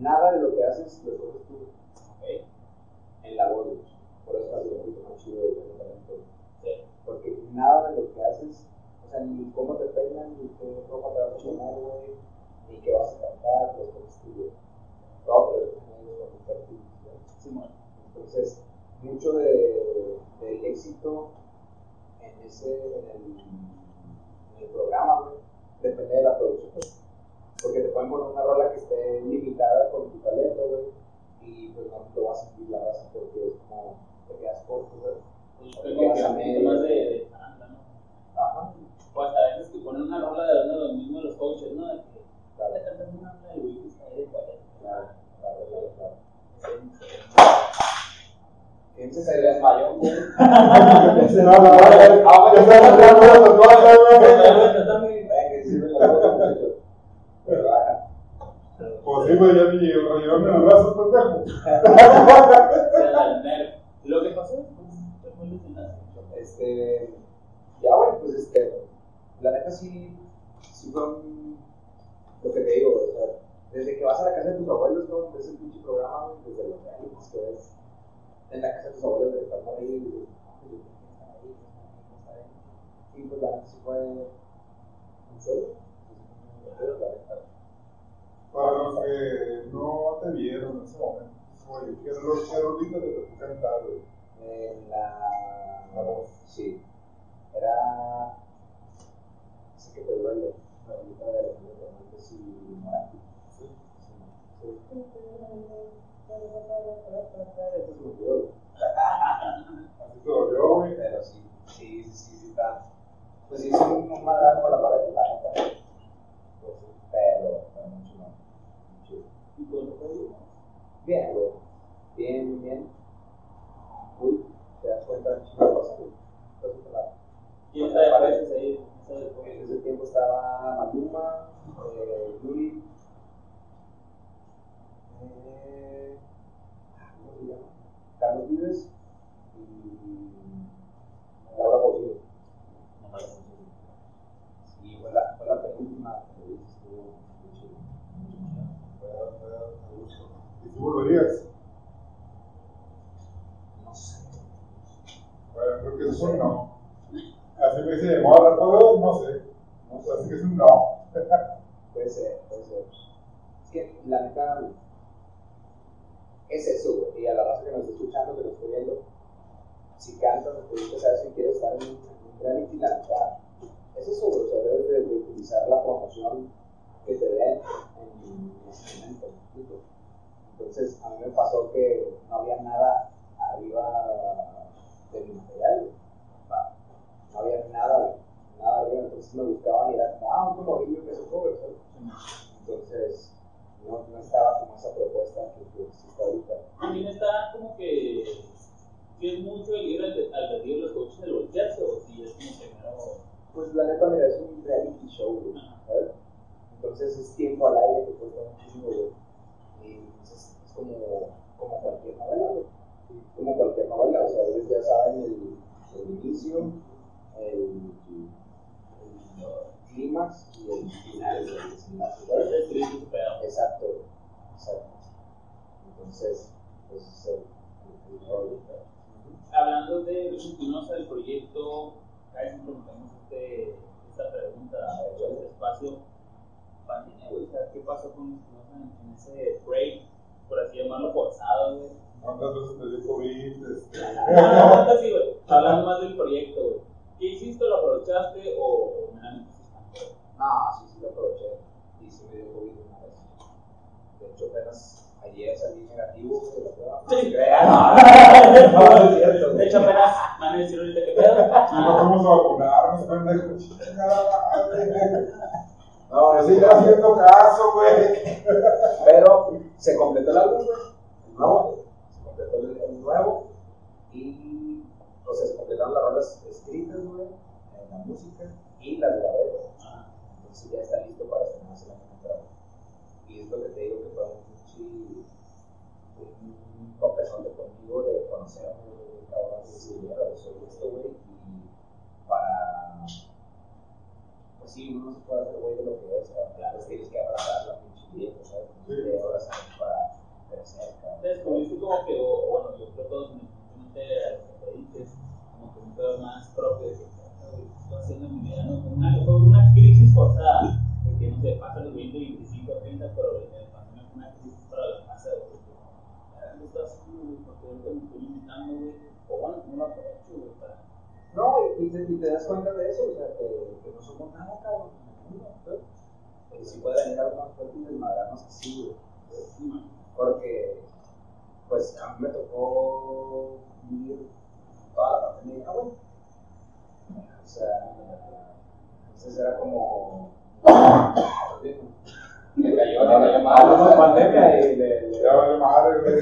nada de lo que haces lo escoges tú en la güey. Por eso hace un poquito más chido. Sí. Porque nada de lo que haces, o sea, ni cómo te peinan, ni qué ropa te vas a poner, güey, ni qué vas a cantar, lo escoges tú. Todo lo. Entonces, mucho de, del éxito en ese, en el, programa, depende de la producción. Porque te pueden poner una rola que esté limitada con tu talento, güey, y pues no te lo vas a sentir la raza porque es como, te quedas corto, güey. Pues creo que un poquito más de, de ¿no? Ajá. O hasta a veces que ponen una rola de uno de los mismos los coaches, ¿no? De que Claro. "Dale, cántame una rola de que está ahí de cuarenta". Claro, claro, claro, claro. ¿Quién Se se desmayó, güey. Sí, no, no, no, no, yo estoy haciendo las cosas, güey. Venga, que sirve la voz, muchachos. Pero, ajá. Pues güey, ya en el pendejo. O sea, el nerf. ¿Y lo que pasó? Este, ya bueno, pues este, la neta sí, sí fue lo que te digo, o sea, desde que vas a la casa de tus abuelos, ¿no? Ves el pinche programa, desde los realities que ves en la casa de tus abuelos, de estás ahí, y dices, "Ah, pues, la neta sí fue neta. Para los que no te vieron en ese momento, oye, ¿qué qué rolita te tocó cantar? En la, la voz, sí, era, sé que te duele, la rolita de Alejandro Fernández y Morati. Sí. Sí. Duro, Así te dolió, güey. pero sí, sí, sí, sí, sí, está. Pues sí, es un, madrazo para la pared, la neta. Pues sí, pero, pero mucho no. ¿Y cuándo fue? Bien, güey. Bien, bien. Uy, te das cuenta. Entonces, pues, la- ¿Quién está de pareces ahí? ¿Quién está de En ese tiempo estaba Maluma, eh, Yuri, ¿cómo se llama? Carlos Vives y Laura Bolívar. Sí, fue la, fue la penúltima que estuvo muy chido. ¿Y tú volverías? No sé. Bueno, creo que es un no. Así me dice moda, ¿puedo? No sé. No sé, así que es un no. Puede ser, puede ser. Es que la neta es eso. Y a la raza que nos está escuchando, que nos está viendo, si cantas, te sabes si quieres estar en un, en reality, la neta, es eso. O sea, debes de, utilizar la promoción que te den en ese momento. ¿me explico? Entonces, a mí me pasó que no había nada arriba de mi material, No había nada. Nada arriba. Entonces me buscaban y era ah, un morillo que se cobre. Entonces, no, no estaba como esa propuesta que, que existe ahorita. También está como que si es mucho el ir al de los coaches del voltearse o si es como primero. Pues la neta, mira, es un reality show, ¿sabes? Entonces es tiempo al aire desmadrarnos así. Porque, pues, a mí me tocó vivir toda la pandemia, güey. O sea, entonces era como. Me cayó, cayó mal, ¿no? pandemia y le- le- madre, güey.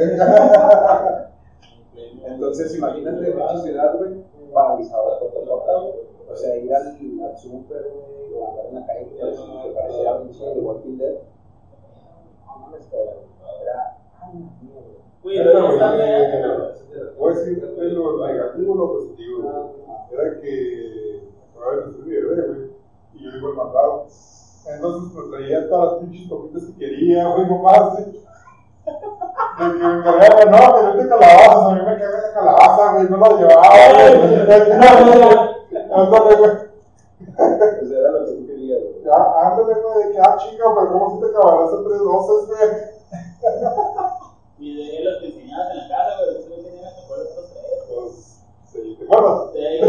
entonces, imagínate una ciudad, güey, paralizada por todo. O sea, ir al, al súper, güey, o andar en la calle, güey, que pareciera un chingo de Walking Dead. No mames, cabrón. Era. Ay, mierda. Güey, pero ya está bien. Voy a decir de lo negativo o lo positivo. güey. Era que probablemente soy bebé, güey. Y yo iba al mandado. Entonces me traía todas las pinches copitas que quería, güey, nomás, güey. De que me cargaba, no, pero es de calabazas, a mí me caga de calabaza, güey, no lo llevaba, güey. Ándale, güey. Pues era lo que tú querías, güey. Ya, ándale, güey, de que, ah, chinga, pero ¿cómo si te acabarás en tres doces, güey? Y de los que enseñabas en la casa, güey, no tenía que acuerdas los tres. Pues, sí, ¿te acuerdas? De ahí,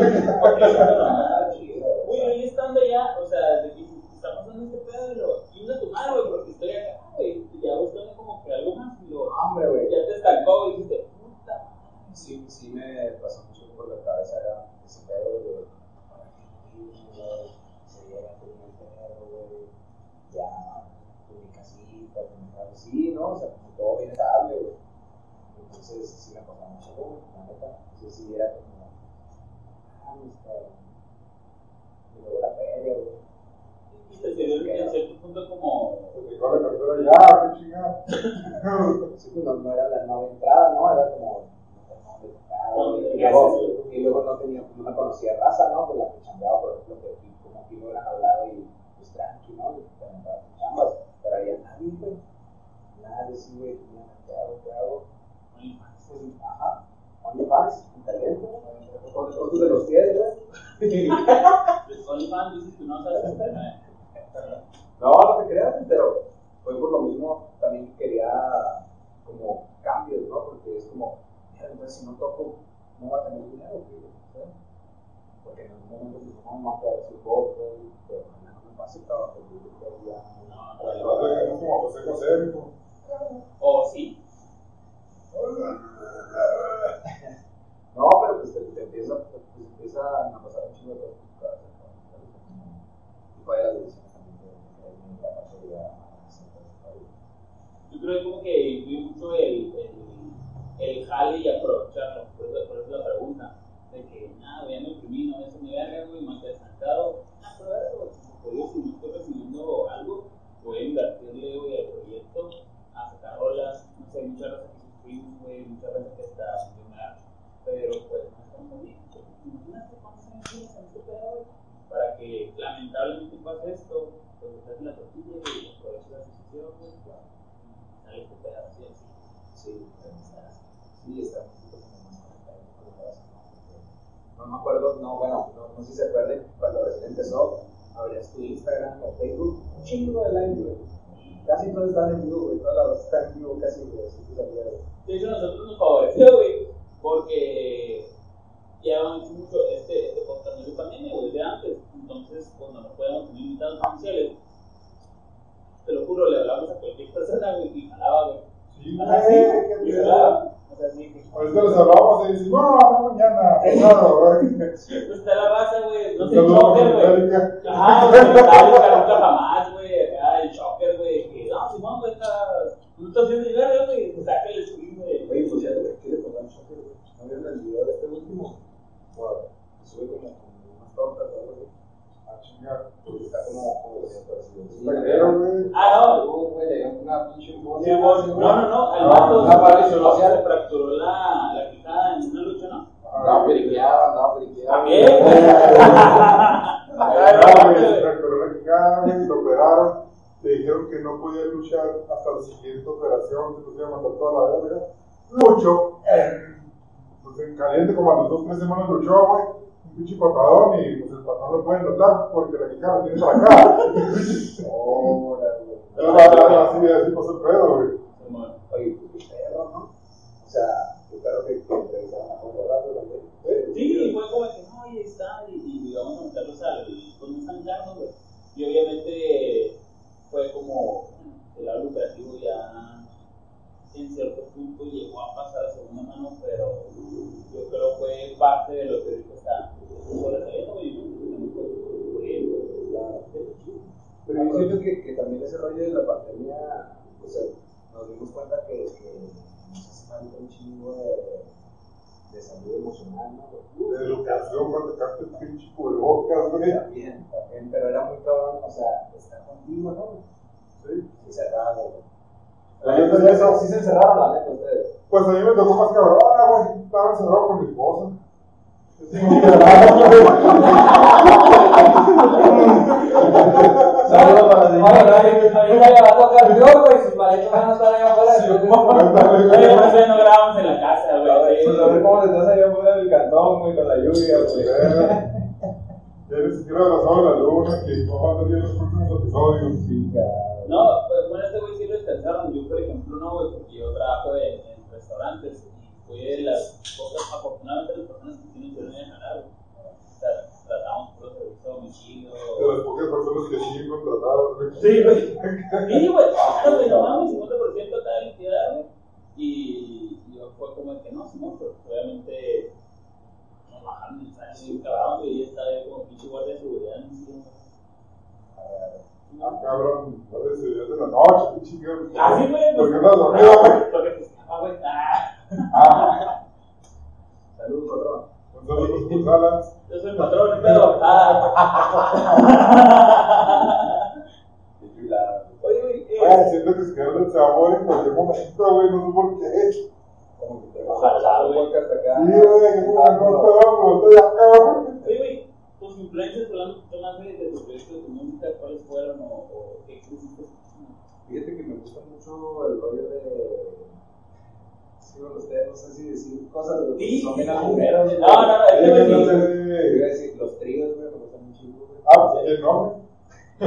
porque no, no, no. Ah, chido, Güey, ahí estando ya, o sea, de que está pasando este pedo, y lo chinga tu madre, güey, porque estoy acá, güey, y ya buscando como que algo más, y lo, Hambre, güey. ya te estancó, güey, y dijiste, puta. Sí, sí me pasó mucho por la cabeza era ese pedo de para qué irme, güey, se llega a tener pedo, güey, ya tu mi casita, tu mi casa, sí, ¿no? O sea, como todo bien estable, güey. Entonces, sí me pasaba mucho, Entonces, sí era como, ah, mis cabrón. La feria, güey. Y te sirvió en cierto punto como. Te la cartera ya, qué chingada. Sí, pues no, no era la nueva entrada, ¿no? Era como, no, de tocar, ¿Dónde y, luego, y luego no tenía, no me conocía raza, ¿no? Pues la que chambeaba, por ejemplo, que aquí, como aquí no eran hablado y pues tranqui, ¿no? Y sus chambas, pero había nadie, güey. Nadie, sí, güey, tenía, ¿qué hago? ¿Qué hago? Pues, ajá, OnlyFans, en talento, de los pies, güey. OnlyFans dices que no sabes. No, no te creas, pero fue por lo mismo también que quería como cambios, ¿no? Porque es como, entonces si no toco, no va a tener dinero. Porque en algún momento no va a quedar sin voz, güey, pero mañana no me pasa el trabajo, yo creo que ya. Es como José José. O sí. No, pero pues te, te empieza, te, te empieza a pasar un chingo de cosas. Y también la Yo creo que como que influye mucho el, el, el jale y aprovecharlo. Por eso, por eso la pregunta. De que, nada, ya me imprimí, no voy a hacer mi verga, güey, me quedé estancado. Ah, pero eso, güey, si no estoy recibiendo algo, voy a invertirle, güey, Ahí eso. Sí se encerraron, la neta, ustedes. Pues a mí me tocó más cabrón, ah, güey. Estaba encerrado con mi esposa. Saludos para ti. Ahorita le va a tocar yo, güey. Sus van a estar allá afuera. Oye, por eso no grabamos en la casa, güey. Pues a ver cómo le estás allá afuera del cantón, güey, con la lluvia, güey. Ya la luna, que a ver los próximos episodios. No, pues bueno, este güey descansaron. Yo, por ejemplo, no, güey, porque yo trabajo en, en restaurantes y fui de las pocas, afortunadamente, las personas que tienen que venir a güey. O sea, tratamos puro servicio a domicilio. De las pocas personas que siguen contratadas. Sí, güey. Sí, güey. Güey, no mames, 50% cada liquidez, güey. Y yo fue como que no, Simón, pero obviamente nos bajaron el salario y cabrón, y estaba yo como pinche guardia de seguridad sí, güey. Ah, cabrón, parece ya de la noche, qué chingón. Así, güey. Pues, ¿Por qué dormido, güey? Pues, güey. Ah. Saludos, patrón. Gonzalo González. Yo soy patrón. Ah. Oye, güey. Eh. Ay, siento que se quedó el sabor en cualquier momento, güey, no sé por qué. Como que te a. Sí, no tus influencias hablando más de, de tu proyecto, de tu música, ¿cuáles fueron o, o qué escuchando? Fíjate que me gusta mucho el rollo de. Sí, bueno, ustedes no sé si decir cosas, güey, Sí, son bien agujeros. No, no, no, es no sé. Iba a decir, los tríos, güey, me gustan mucho, güey. Ah, pues el nombre. De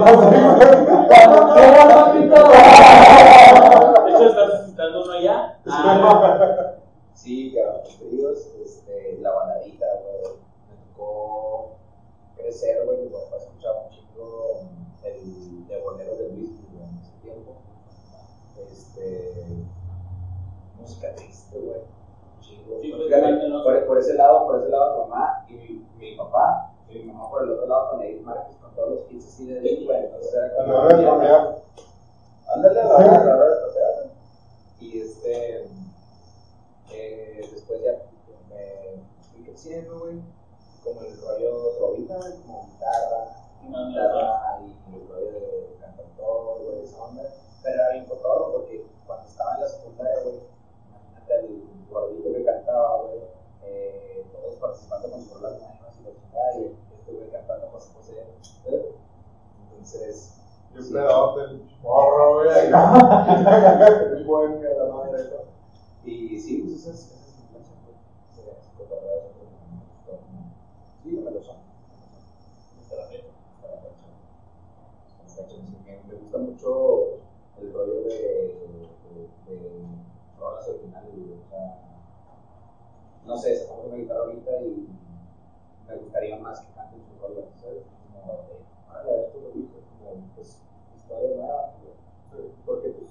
hecho, estás escuchando uno allá. Ah, Sí, cabrón, los tríos, este, la baladita, güey. Me tocó crecer, güey. Mi papá escuchaba un chingo el de boleros de Luis, güey, en ese tiempo. Este. Música triste, güey. Sí, pues, no. por, por ese lado, por ese lado, mamá y mi, mi papá. Y mi mamá por el otro lado con Edith Márquez, con todos los hits así de Edith, güey. Entonces era como. la hora de bromear. Ándale a la hora, a la pasear. Y este. eh, después ya me fui creciendo, güey. Como el rollo trovita, como guitarra, guitarra y el rollo de cantautor, güey, esa onda. Pero era bien cotorro porque cuando estaba en la secundaria, güey, imagínate el gordito que cantaba, güey, eh, todos participando con sus rolas y la chingada, y este güey cantando José José. ¿eh? Entonces. Yo sí. pedadote el morro, güey. El buen de la madre. Y sí, pues. Sí, esas cotorreas, güey, me gustó. Sí, me lo son. Hasta la fecha. Hasta la fecha. Hasta la fecha. Sí, me- Me gusta mucho el rollo de, de, de rolas originales. O sea, no sé, se pongo una guitarra ahorita y me gustaría más que canten sus rolas, ¿sabes? Como de, órale, esto lo hice, como, pues, historia nueva. Porque, pues,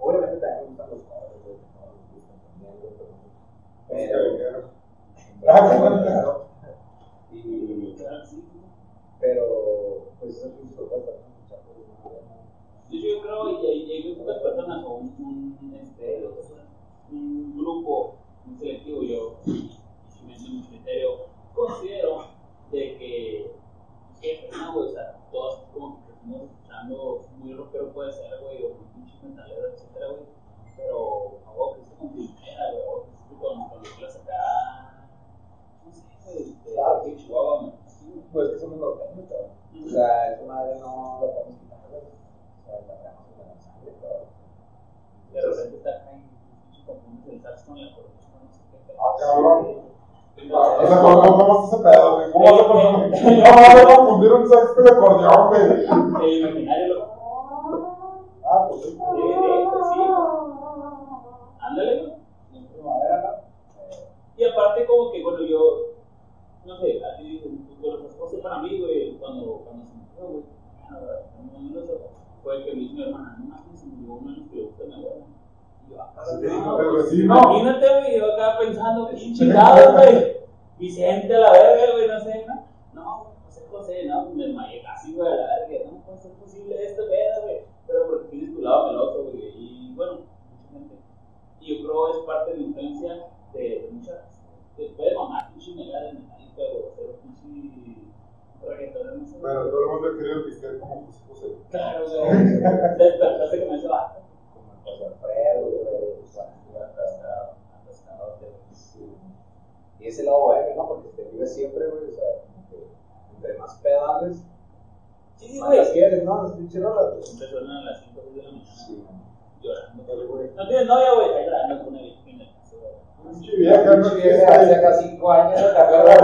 obviamente también me gustan los covers, no nos gustan también, pero. Pero. Y. Pero, pues, eso es un propuesta, ¿no? Escuchar, pues, no, hecho, yo creo y hay, muy pocas personas o un, un, este, un grupo muy selectivo, yo, y siguiendo mi criterio, considero de que, que no, güey, o sea, todos como que crecimos escuchando muy rockero puede ser, güey, o muy pinche metalero, etcétera, güey, pero, a vos que es con primera, güey, a vos que es con, con los que las acá, no sé, güey, Claro. de Chihuahua, Pues que somos norteños, cabrón. O sea, esa madre no la podemos quitar, de repente está acá y pinche confundes el sax con la corneta, no sé qué pedo. Ah, cabrón. No, O sea, ¿cómo, cómo, ese pedo, güey? ¿Cómo vas a confundir? ¿Cómo vas a confundir un saxo de acordeón, güey? El imaginario lo. Ah, pues sí. Sí, sí, pues. Ándale, ¿no? Y aparte, como que, bueno, yo. No sé, a ti las cosas para mí, güey, cuando, se güey. No, no fue que me dijo mi hermana, no mames, se murió uno de los que. Y yo, ah, Así te no, el güey. vecino. Imagínate, güey, yo acá pensando, ¿quién chingados, güey? Vicente a la verga, güey, no sé, ¿no? No, José José, no, me desmayé casi, güey, a la verga, no ser posible esto, güey, güey. Pero porque tienes tu lado meloso, güey, y bueno, mucha gente. Y yo creo es parte de la influencia de, de muchas. Te puede mamar, pinche mega de metálica, o hacer pinche reggaetón, no sé. Pero todo el mundo ha querido pistear como José José. Claro, güey. Despertaste con ese vato. Como el José Alfredo, güey. O sea, atascado. Y ese lado bueno, ¿no? Porque te vive siempre, güey. O sea, como que entre más pedales, Sí, más güey. las quieres, ¿no? Las pinches rolas, güey. Siempre suenan a las 5 de la mañana Sí, llorando. No tienes novia, güey. Ahí llorando con una vieja en el caso, güey. Pinche vieja, no vieja, Hace acá cinco años, ¿te acuerdas?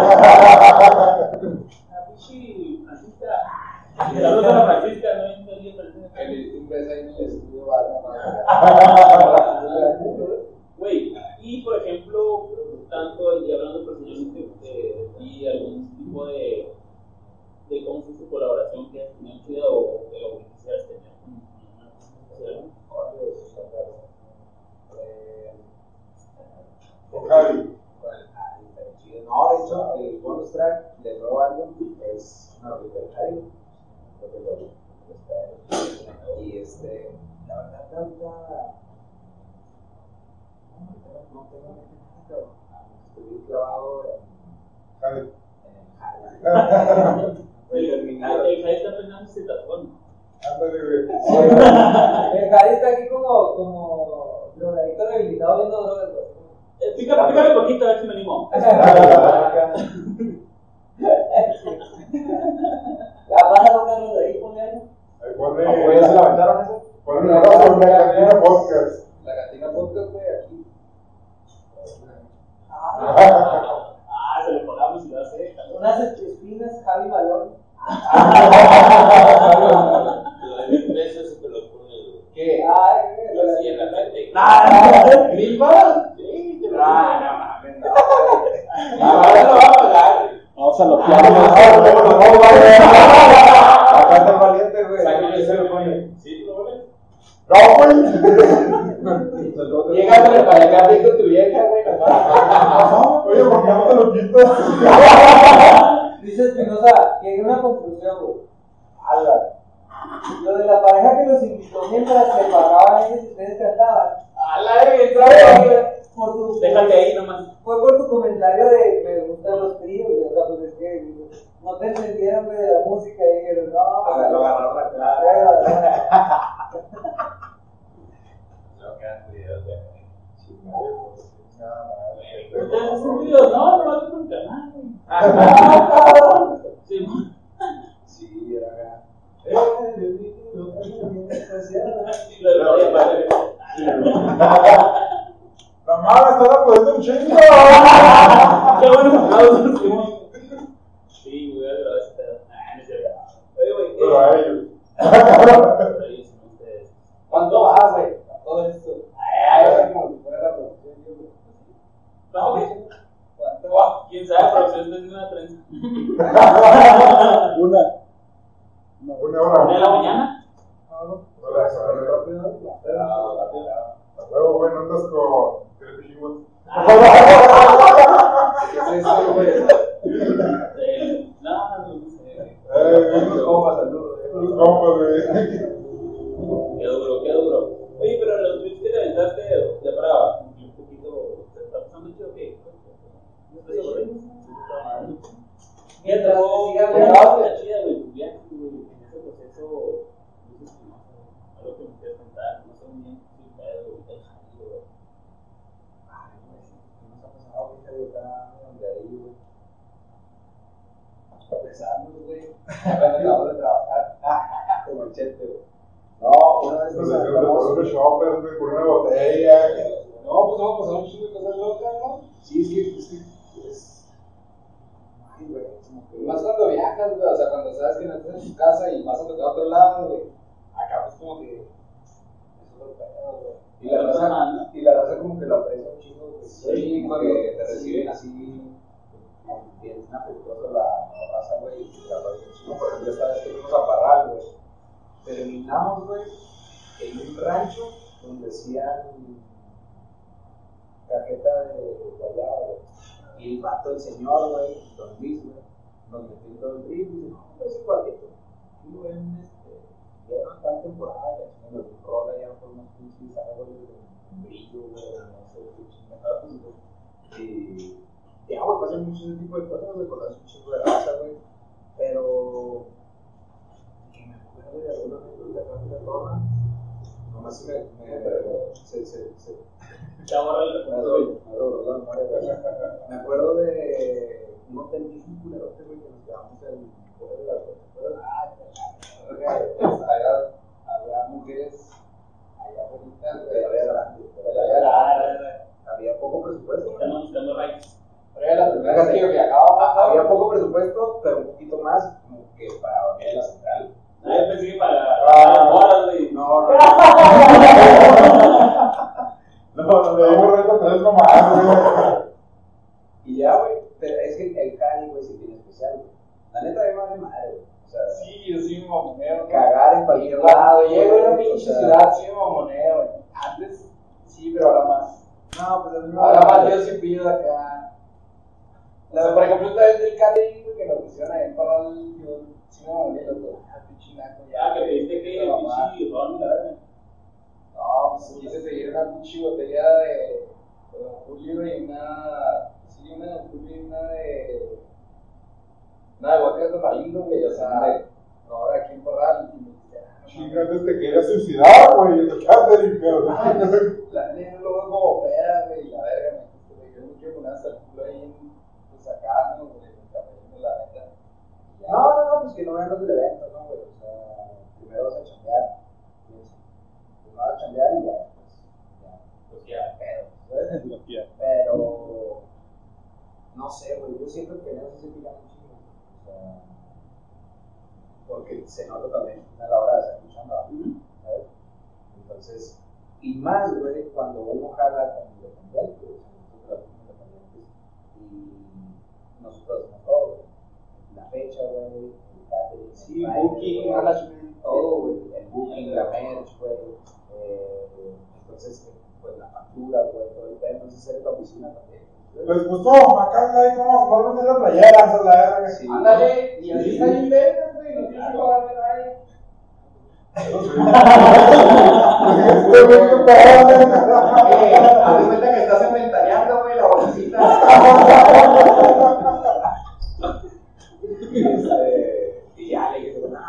Entonces, no, no, no, no, me, acuerdo de un hotel bien culero este que nos llevamos en Poder de la Había mujeres, había bonitas, había grandes, había poco presupuesto. Estamos buscando había poco presupuesto, pero un poquito más que para la central. Para. Ah, no, no. No, no, no, un reto tres nomás, güey. Y ya, güey. Pero es que el Cali, güey, se tiene especial, güey. La neta de madre madre, güey. O sea, sí, yo soy un mamonero. Cagar en cualquier lado. Llego a una pinche ciudad, soy un mamonero, güey. Antes, sí, pero ahora más. No, pues es Ahora más yo sí pillo de acá. por ejemplo, esta vez del Cali, güey, que lo pusieron ahí para el Sí, me volví loco. Que el ron, la. No, pues quise una pinche botella de, Don una. Sí, una de Don y una de. Una de vodka de güey. O sea, ahora aquí en ah, te querías suicidar, güey. Te La luego como pera, güey. La verga, me yo me quiero poner hasta ahí. Pues acá. La neta. No, no, no, pues que no vean los del evento, ¿no, güey? O sea, primero vas a chambear. Primero vas a chambear y ya, pues, ya. Pues ya, Pero, ¿sabes? Quiero. Pero, no sé, güey, yo siento que eso se un chingo. O sea, porque se nota también a la hora de hacer un chamba, ¿sabes? Entonces, y más, güey, cuando uno jala con independientes, nosotros trabajamos independientes y nosotros hacemos todo, güey. La fecha, güey, el catering, Sí, el booking, todo, güey, el booking, la merch, güey, eh, entonces, eh, pues la factura, güey, todo el pedo, entonces eres la oficina también. Les gustó, acá ahí como no venir las playeras a la verga. Sí. Ándale, y así está bien verga, güey, no tienes que pagarle a nadie. Este güey, Eh, haz de cuenta que estás inventariando, güey, la bolsita. Y, este, y ya le dije, no, güey.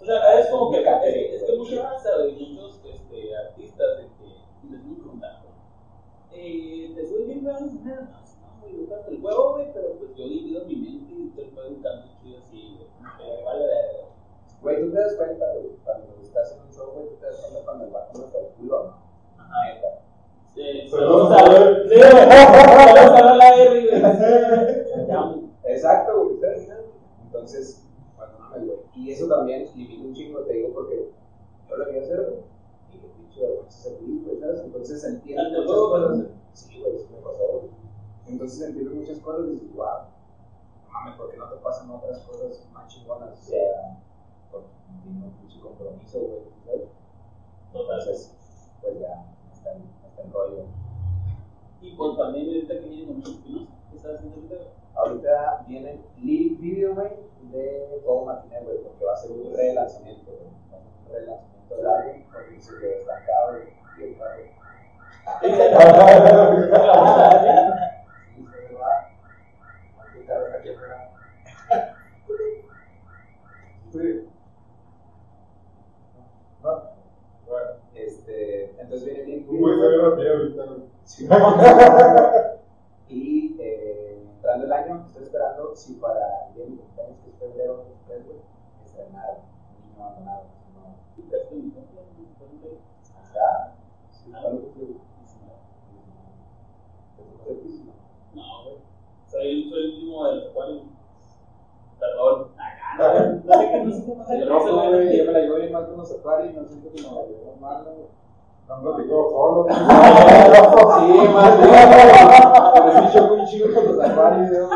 O sea, es como que es, es que mucha raza, güey, muchos este, artistas de que les voy a preguntar, eh, te soy bien ganas de nada más, no, güey, yo canto el huevo, güey, pero pues yo divido mi mente y te puedo un canto chido así, güey, como que vale verga. Güey, tú te das cuenta, güey, cuando estás en un show, güey, tú te das cuenta cuando el vato no está el culo, ¿no? Ajá. Neta. Sí, Saludos saludos a a ver. Sí, saludos a la R, güey. Te amo. Exacto, güey, ustedes saben. Entonces, bueno, no me güey. Y eso también limita un chingo, te digo, porque yo lo quería hacer, güey. Y que pinche vergüenza ser feliz, güey, ¿sabes? Entonces entiendo Tanto muchas juego, cosas. ¿no? Sí, güey, eso me pasó, güey. Entonces entiendo muchas cosas y dices, wow, no mames, ¿por qué no te pasan otras cosas más chingonas? O sea, un pinche compromiso, güey, ¿sabes? Entonces, pues ya, está en, está en rollo. Y pues también ahorita que viene con pinos, ¿qué estás haciendo ahorita? Ahorita viene lyric video, güey, de todo Martínez, güey, porque va a ser un relanzamiento, güey. Un relanzamiento del álbum, porque se quedó estancado. Y el carro. Sí, se va. El carro está aquí afuera. Sí. No. Este, entonces viene ve rápido ahorita. Sí. Y eh, entrando el año, estoy esperando si para el día de mi cumpleaños, que es febrero 23, güey, estrenar un niño abandonado. ¿no? Acá. Sí, Ah, ¿cuándo fue? ¿Te tocó ser No, güey. Soy, soy el último del acuario. Perdón. Acá, no, no sé qué, no sé qué pasa. El rojo, güey, yo me la llevo bien mal con los y no siento que me la llevo mal. No platicó solo. Sí, más bien. Choco un chingo con los güey.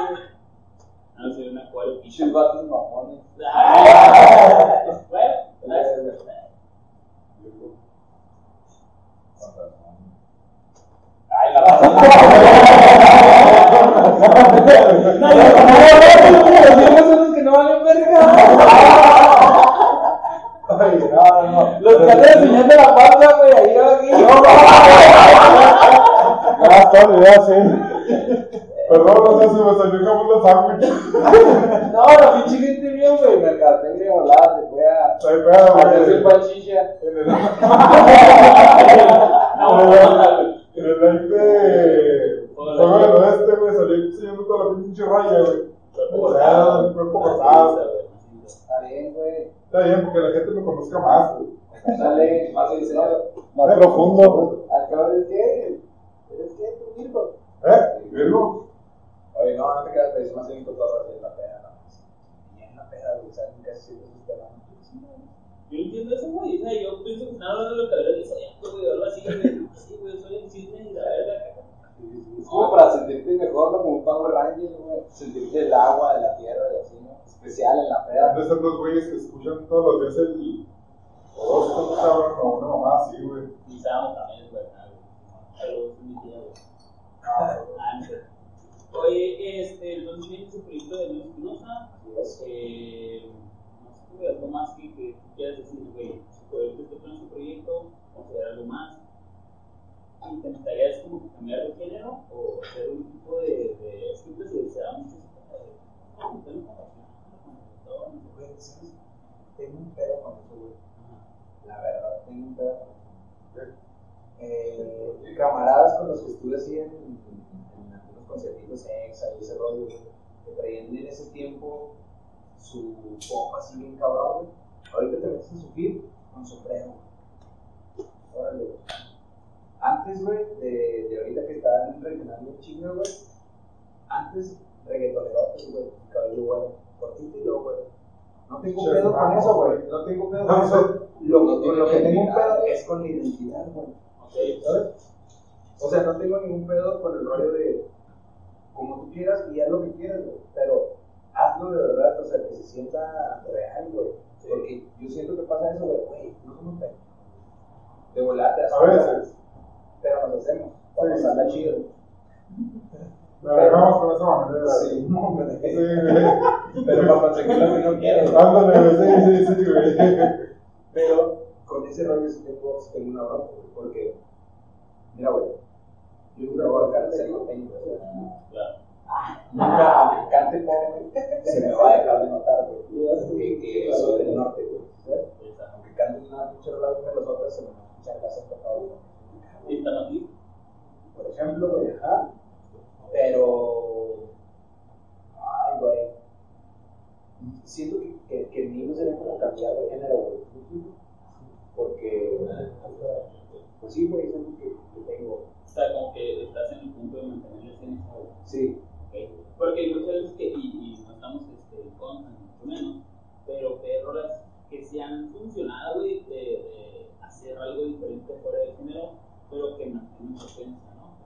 No, acuario. Pinches vatos mamones. Bueno, gracias. Ay, la Los que no no, no. Los que la güey, ahí aquí. Así. Perdón, no sé si me salió como. No, la gente bien, güey. panchicha. En el- No, no, no, no. En el live de. Juego del Oeste, güey, salí enseñando toda la pinche raya, güey. Ah, el cuerpo cortado. Está bien, güey. Está bien, porque la gente me conozca más, güey. Dale, más sincero. Más profundo. Al cabrón, ¿eres qué? ¿Eres qué, tú, Virgo? ¿Eh? ¿Virgo? Oye, no, no te quedas, pero es más bien todo así en la peda, ¿no? Y en la peda, güey, ¿sabes? Casi siempre esos temas. Yo entiendo eso, güey. O sea, yo pienso que están hablando de lo que habría dicho güey, o algo así, güey. Sí, güey, soy el cisne y la verga. Es como para sentirte mejor, ¿no? Como un Power Ranger, güey. Sentirte el agua, de la tierra y así, ¿no? Especial en la peda. De esos dos güeyes que escuchan todos los días el. O dos, tres cabrón, o una mamá así, güey. Y Samo también es verdad, güey. Saludos, mi tía, güey. Ah, Ah, no sé. Oye, este, entonces viene ese proyecto de Luis Espinosa. Eh, no sé, güey, algo más que, que quieras decir, güey. Si ahorita estoy con este proyecto, considerar algo más. ¿Intentarías como que cambiar de género o hacer un tipo de. de siempre se, se da mucho. eso, güey, No, tengo compasión, no, no, no, Güey, ¿sabes? tengo un pedo con eso, güey. La verdad, tengo un pedo con eso. Eh, camaradas con los que estuve así en, en, en algunos conciertitos exa y ese rollo, que traían en ese tiempo su pop así bien cabrón. Ahorita te metes en su feed con sombrero. Órale. Antes, güey, de, de ahorita que están regionando un chingo, güey, antes reggaetonerotes, güey, cabello, güey, cortito y luego, güey. No tengo Che, pedo con eso, güey. No tengo pedo No, con eso. Lo, con lo que tengo un pedo es con la identidad, güey. Ok. ¿Sabes? O sea, no tengo ningún pedo con el rollo de como tú quieras y haz lo que quieras, güey. Pero hazlo de verdad, o sea, que se sienta real, güey. Porque yo siento que pasa eso, güey. Güey, no somos pendejos. De volate, A veces. Pero nos hacemos. Vamos Sí. a andar chido. La dejamos con esa manera. Sí, no. Sí, güey. Pero para conseguir lo que no quieres. Ándale, sí, sí, sí, güey. Pero con ese rollo sí tengo, sí tengo una bronca, porque, mira, güey, nunca voy a cárcel norteño, güey. Claro. Nunca cante pobre, se me va a dejar de notar, güey, que, que soy del norte, güey. Aunque cante una pinche rola de los otros, se me va a escuchar el acento cabrón. ¿Y están aquí? Por ejemplo, güey, ajá. Pero, ay, güey, siento que, que, que mí no sería como cambiar de género, güey. Porque, pues sí, güey, es algo que, que tengo. O sea, como que estás en el punto de mantener la esencia. Sí, ¿ok? Porque hay muchas veces que, y, y no estamos este, en contra, mucho menos, pero rolas que se han funcionado, güey, de, de hacer algo diferente fuera del género, pero que mantienen su esencia, ¿no?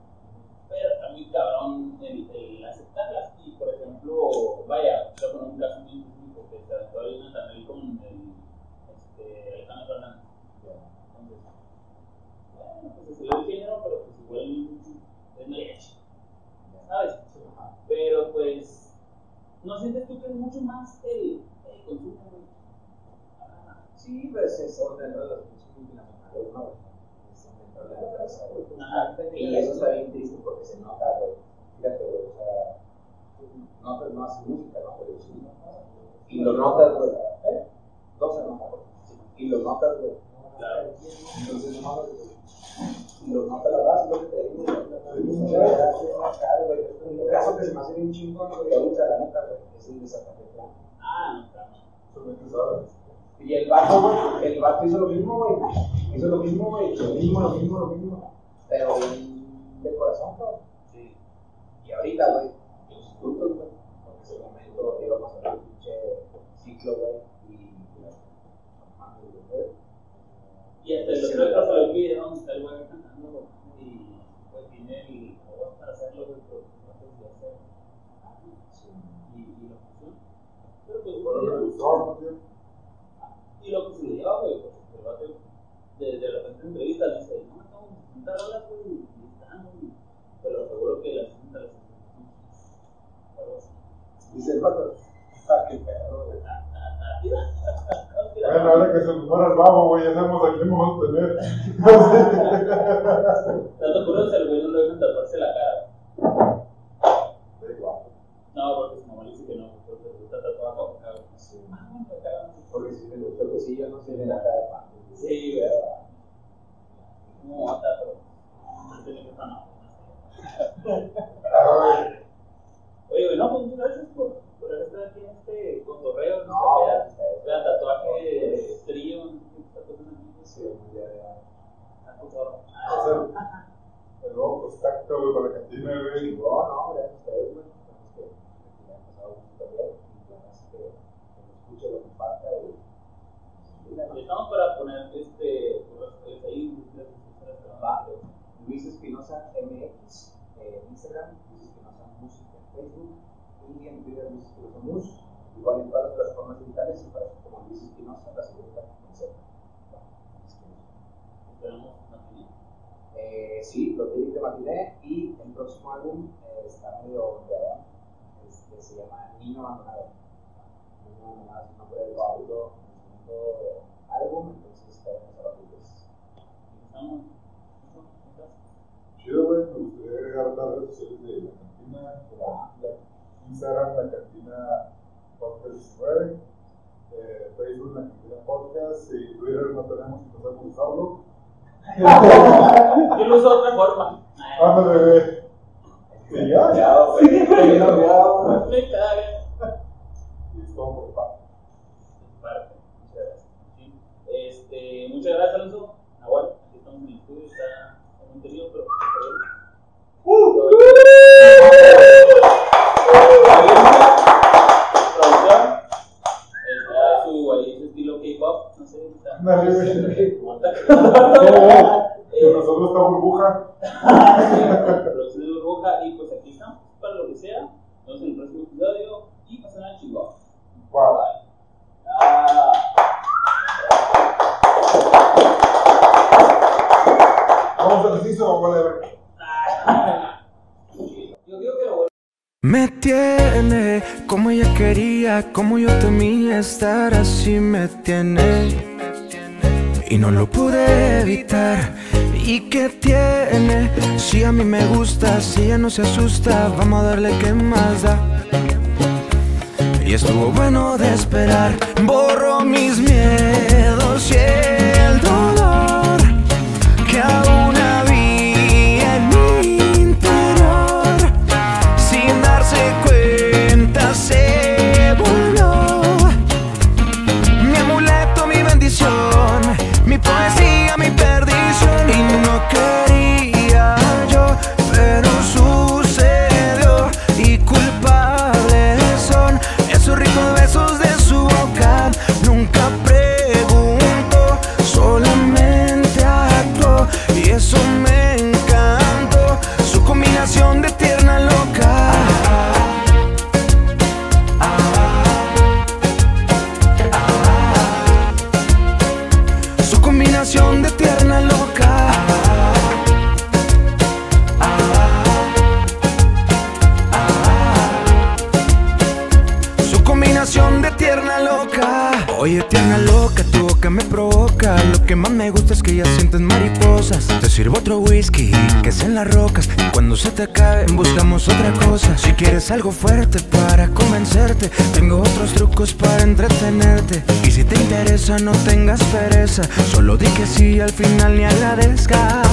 Pero está muy cabrón el, el aceptarlas. Y por ejemplo, vaya, yo con un caso muy específico que se ahí Nathaniel con el este, Alejandro Fernández. Pues se salió el género, pero pues igual es mariachi. ¿Sabes? Pero pues, ¿no sientes tú que es mucho más el, el consumo? Ah, sí, pues es dentro de los pinches multinacionales, ¿no? Es dentro de la empresa, güey. Y eso está bien triste porque se nota, güey. Fíjate, güey, o sea, no, no haces música, ¿no? Y lo notas, güey. ¿Eh? No se nota, güey. Y lo notas, güey. Claro. Entonces, lo nota la base, lo que te digo. caso que se me bien chingón, güey, la neta, es el de. Ah, claro. Y el vato, el vato hizo lo mismo. Hizo lo mismo. Lo mismo, lo mismo, lo mismo. Pero de corazón, güey. Sí. Y ahorita, güey, los frutos, güey. Porque ese momento íbamos a ver un pinche ciclo, güey. Y, güey. Y hasta el otro donde está el güey cantando y pues tiene el para hacerlo, güey, pero no sé si hacer. Y, y lo puso. Pero pues, Bueno, me güey, gustó, ¿no, tío? y lo que se le lleva, güey, pues el vato de, de repente en entrevistas dice, no, no, 60 rolas, güey, están. Pero seguro que las 60 las así. Dice el vato, ah, qué pedo, güey. Bueno, ahora que se nos muera el babo, güey, ya sabemos a quién vamos a tener. Dato curioso, el güey no lo dejan taparse la cara. Da igual. No, porque su mamá le dice que no, porque le gusta tatuar con no. Porque si me gustó el cosillo, no se le da cara de pan. Sí, ¿verdad? No, mata, pero no tiene que estar no. Ay, Oye, güey, no, pues muchas gracias por, por estar aquí en este cotorreo, en No, esta ustedes. peda. Vean, tatuaje, trío, no sé qué está pasando aquí. Sí, ya, ya. Ah, por favor. va a ser el nuevo contacto, güey, para la cantina, güey. No, no, gracias a ustedes, güey. Esperemos que que le haya pasado mucho bien. Y la verdad es que que me escuche lo que falta y. y la- Y Estamos para poner este, por las redes ahí, ustedes, ustedes, Va, Luis Espinosa MX en Instagram, Luis Espinosa Música en Facebook y en Twitter Luis Espinosa Mus. Igual en todas las plataformas digitales y para como Luis Espinosa, la segunda con Z. Va, Luis Espinosa. Esperamos mantener. Eh, sí, los lyrics de Matiné y el próximo álbum eh, está medio ondeado, este, se llama Niño Abandonado. Niño Abandonado es el nombre del segundo, del segundo álbum, entonces esperemos a los libros. Estamos. Chido, güey, me gustaría agregar las redes sociales de la cantina, la, la Instagram, la cantina podcast 19, eh, Facebook, la Quintina Podcast, y Twitter no tenemos, sabemos usarlo. Yo lo uso de otra forma. Ah, bebé. Y ya, Ya, olvidado. Me caga. y es todo por parte. Parte. Muchas gracias. Sí. Este, muchas gracias, Alonso. Nahual, aquí estamos en el estudio, está en un trío, pero. Producción. Vamos al vale, a ver. Yo digo que lo Me tiene como ella quería, como yo temía estar así me tiene. Y no lo pude evitar. ¿Y qué tiene? Si a mí me gusta, si ella no se asusta, vamos a darle que más da. Y estuvo bueno de esperar. Borro mis miedos y Algo fuerte para convencerte, tengo otros trucos para entretenerte. Y si te interesa, no tengas pereza. Solo di que sí al final ni agradezcas.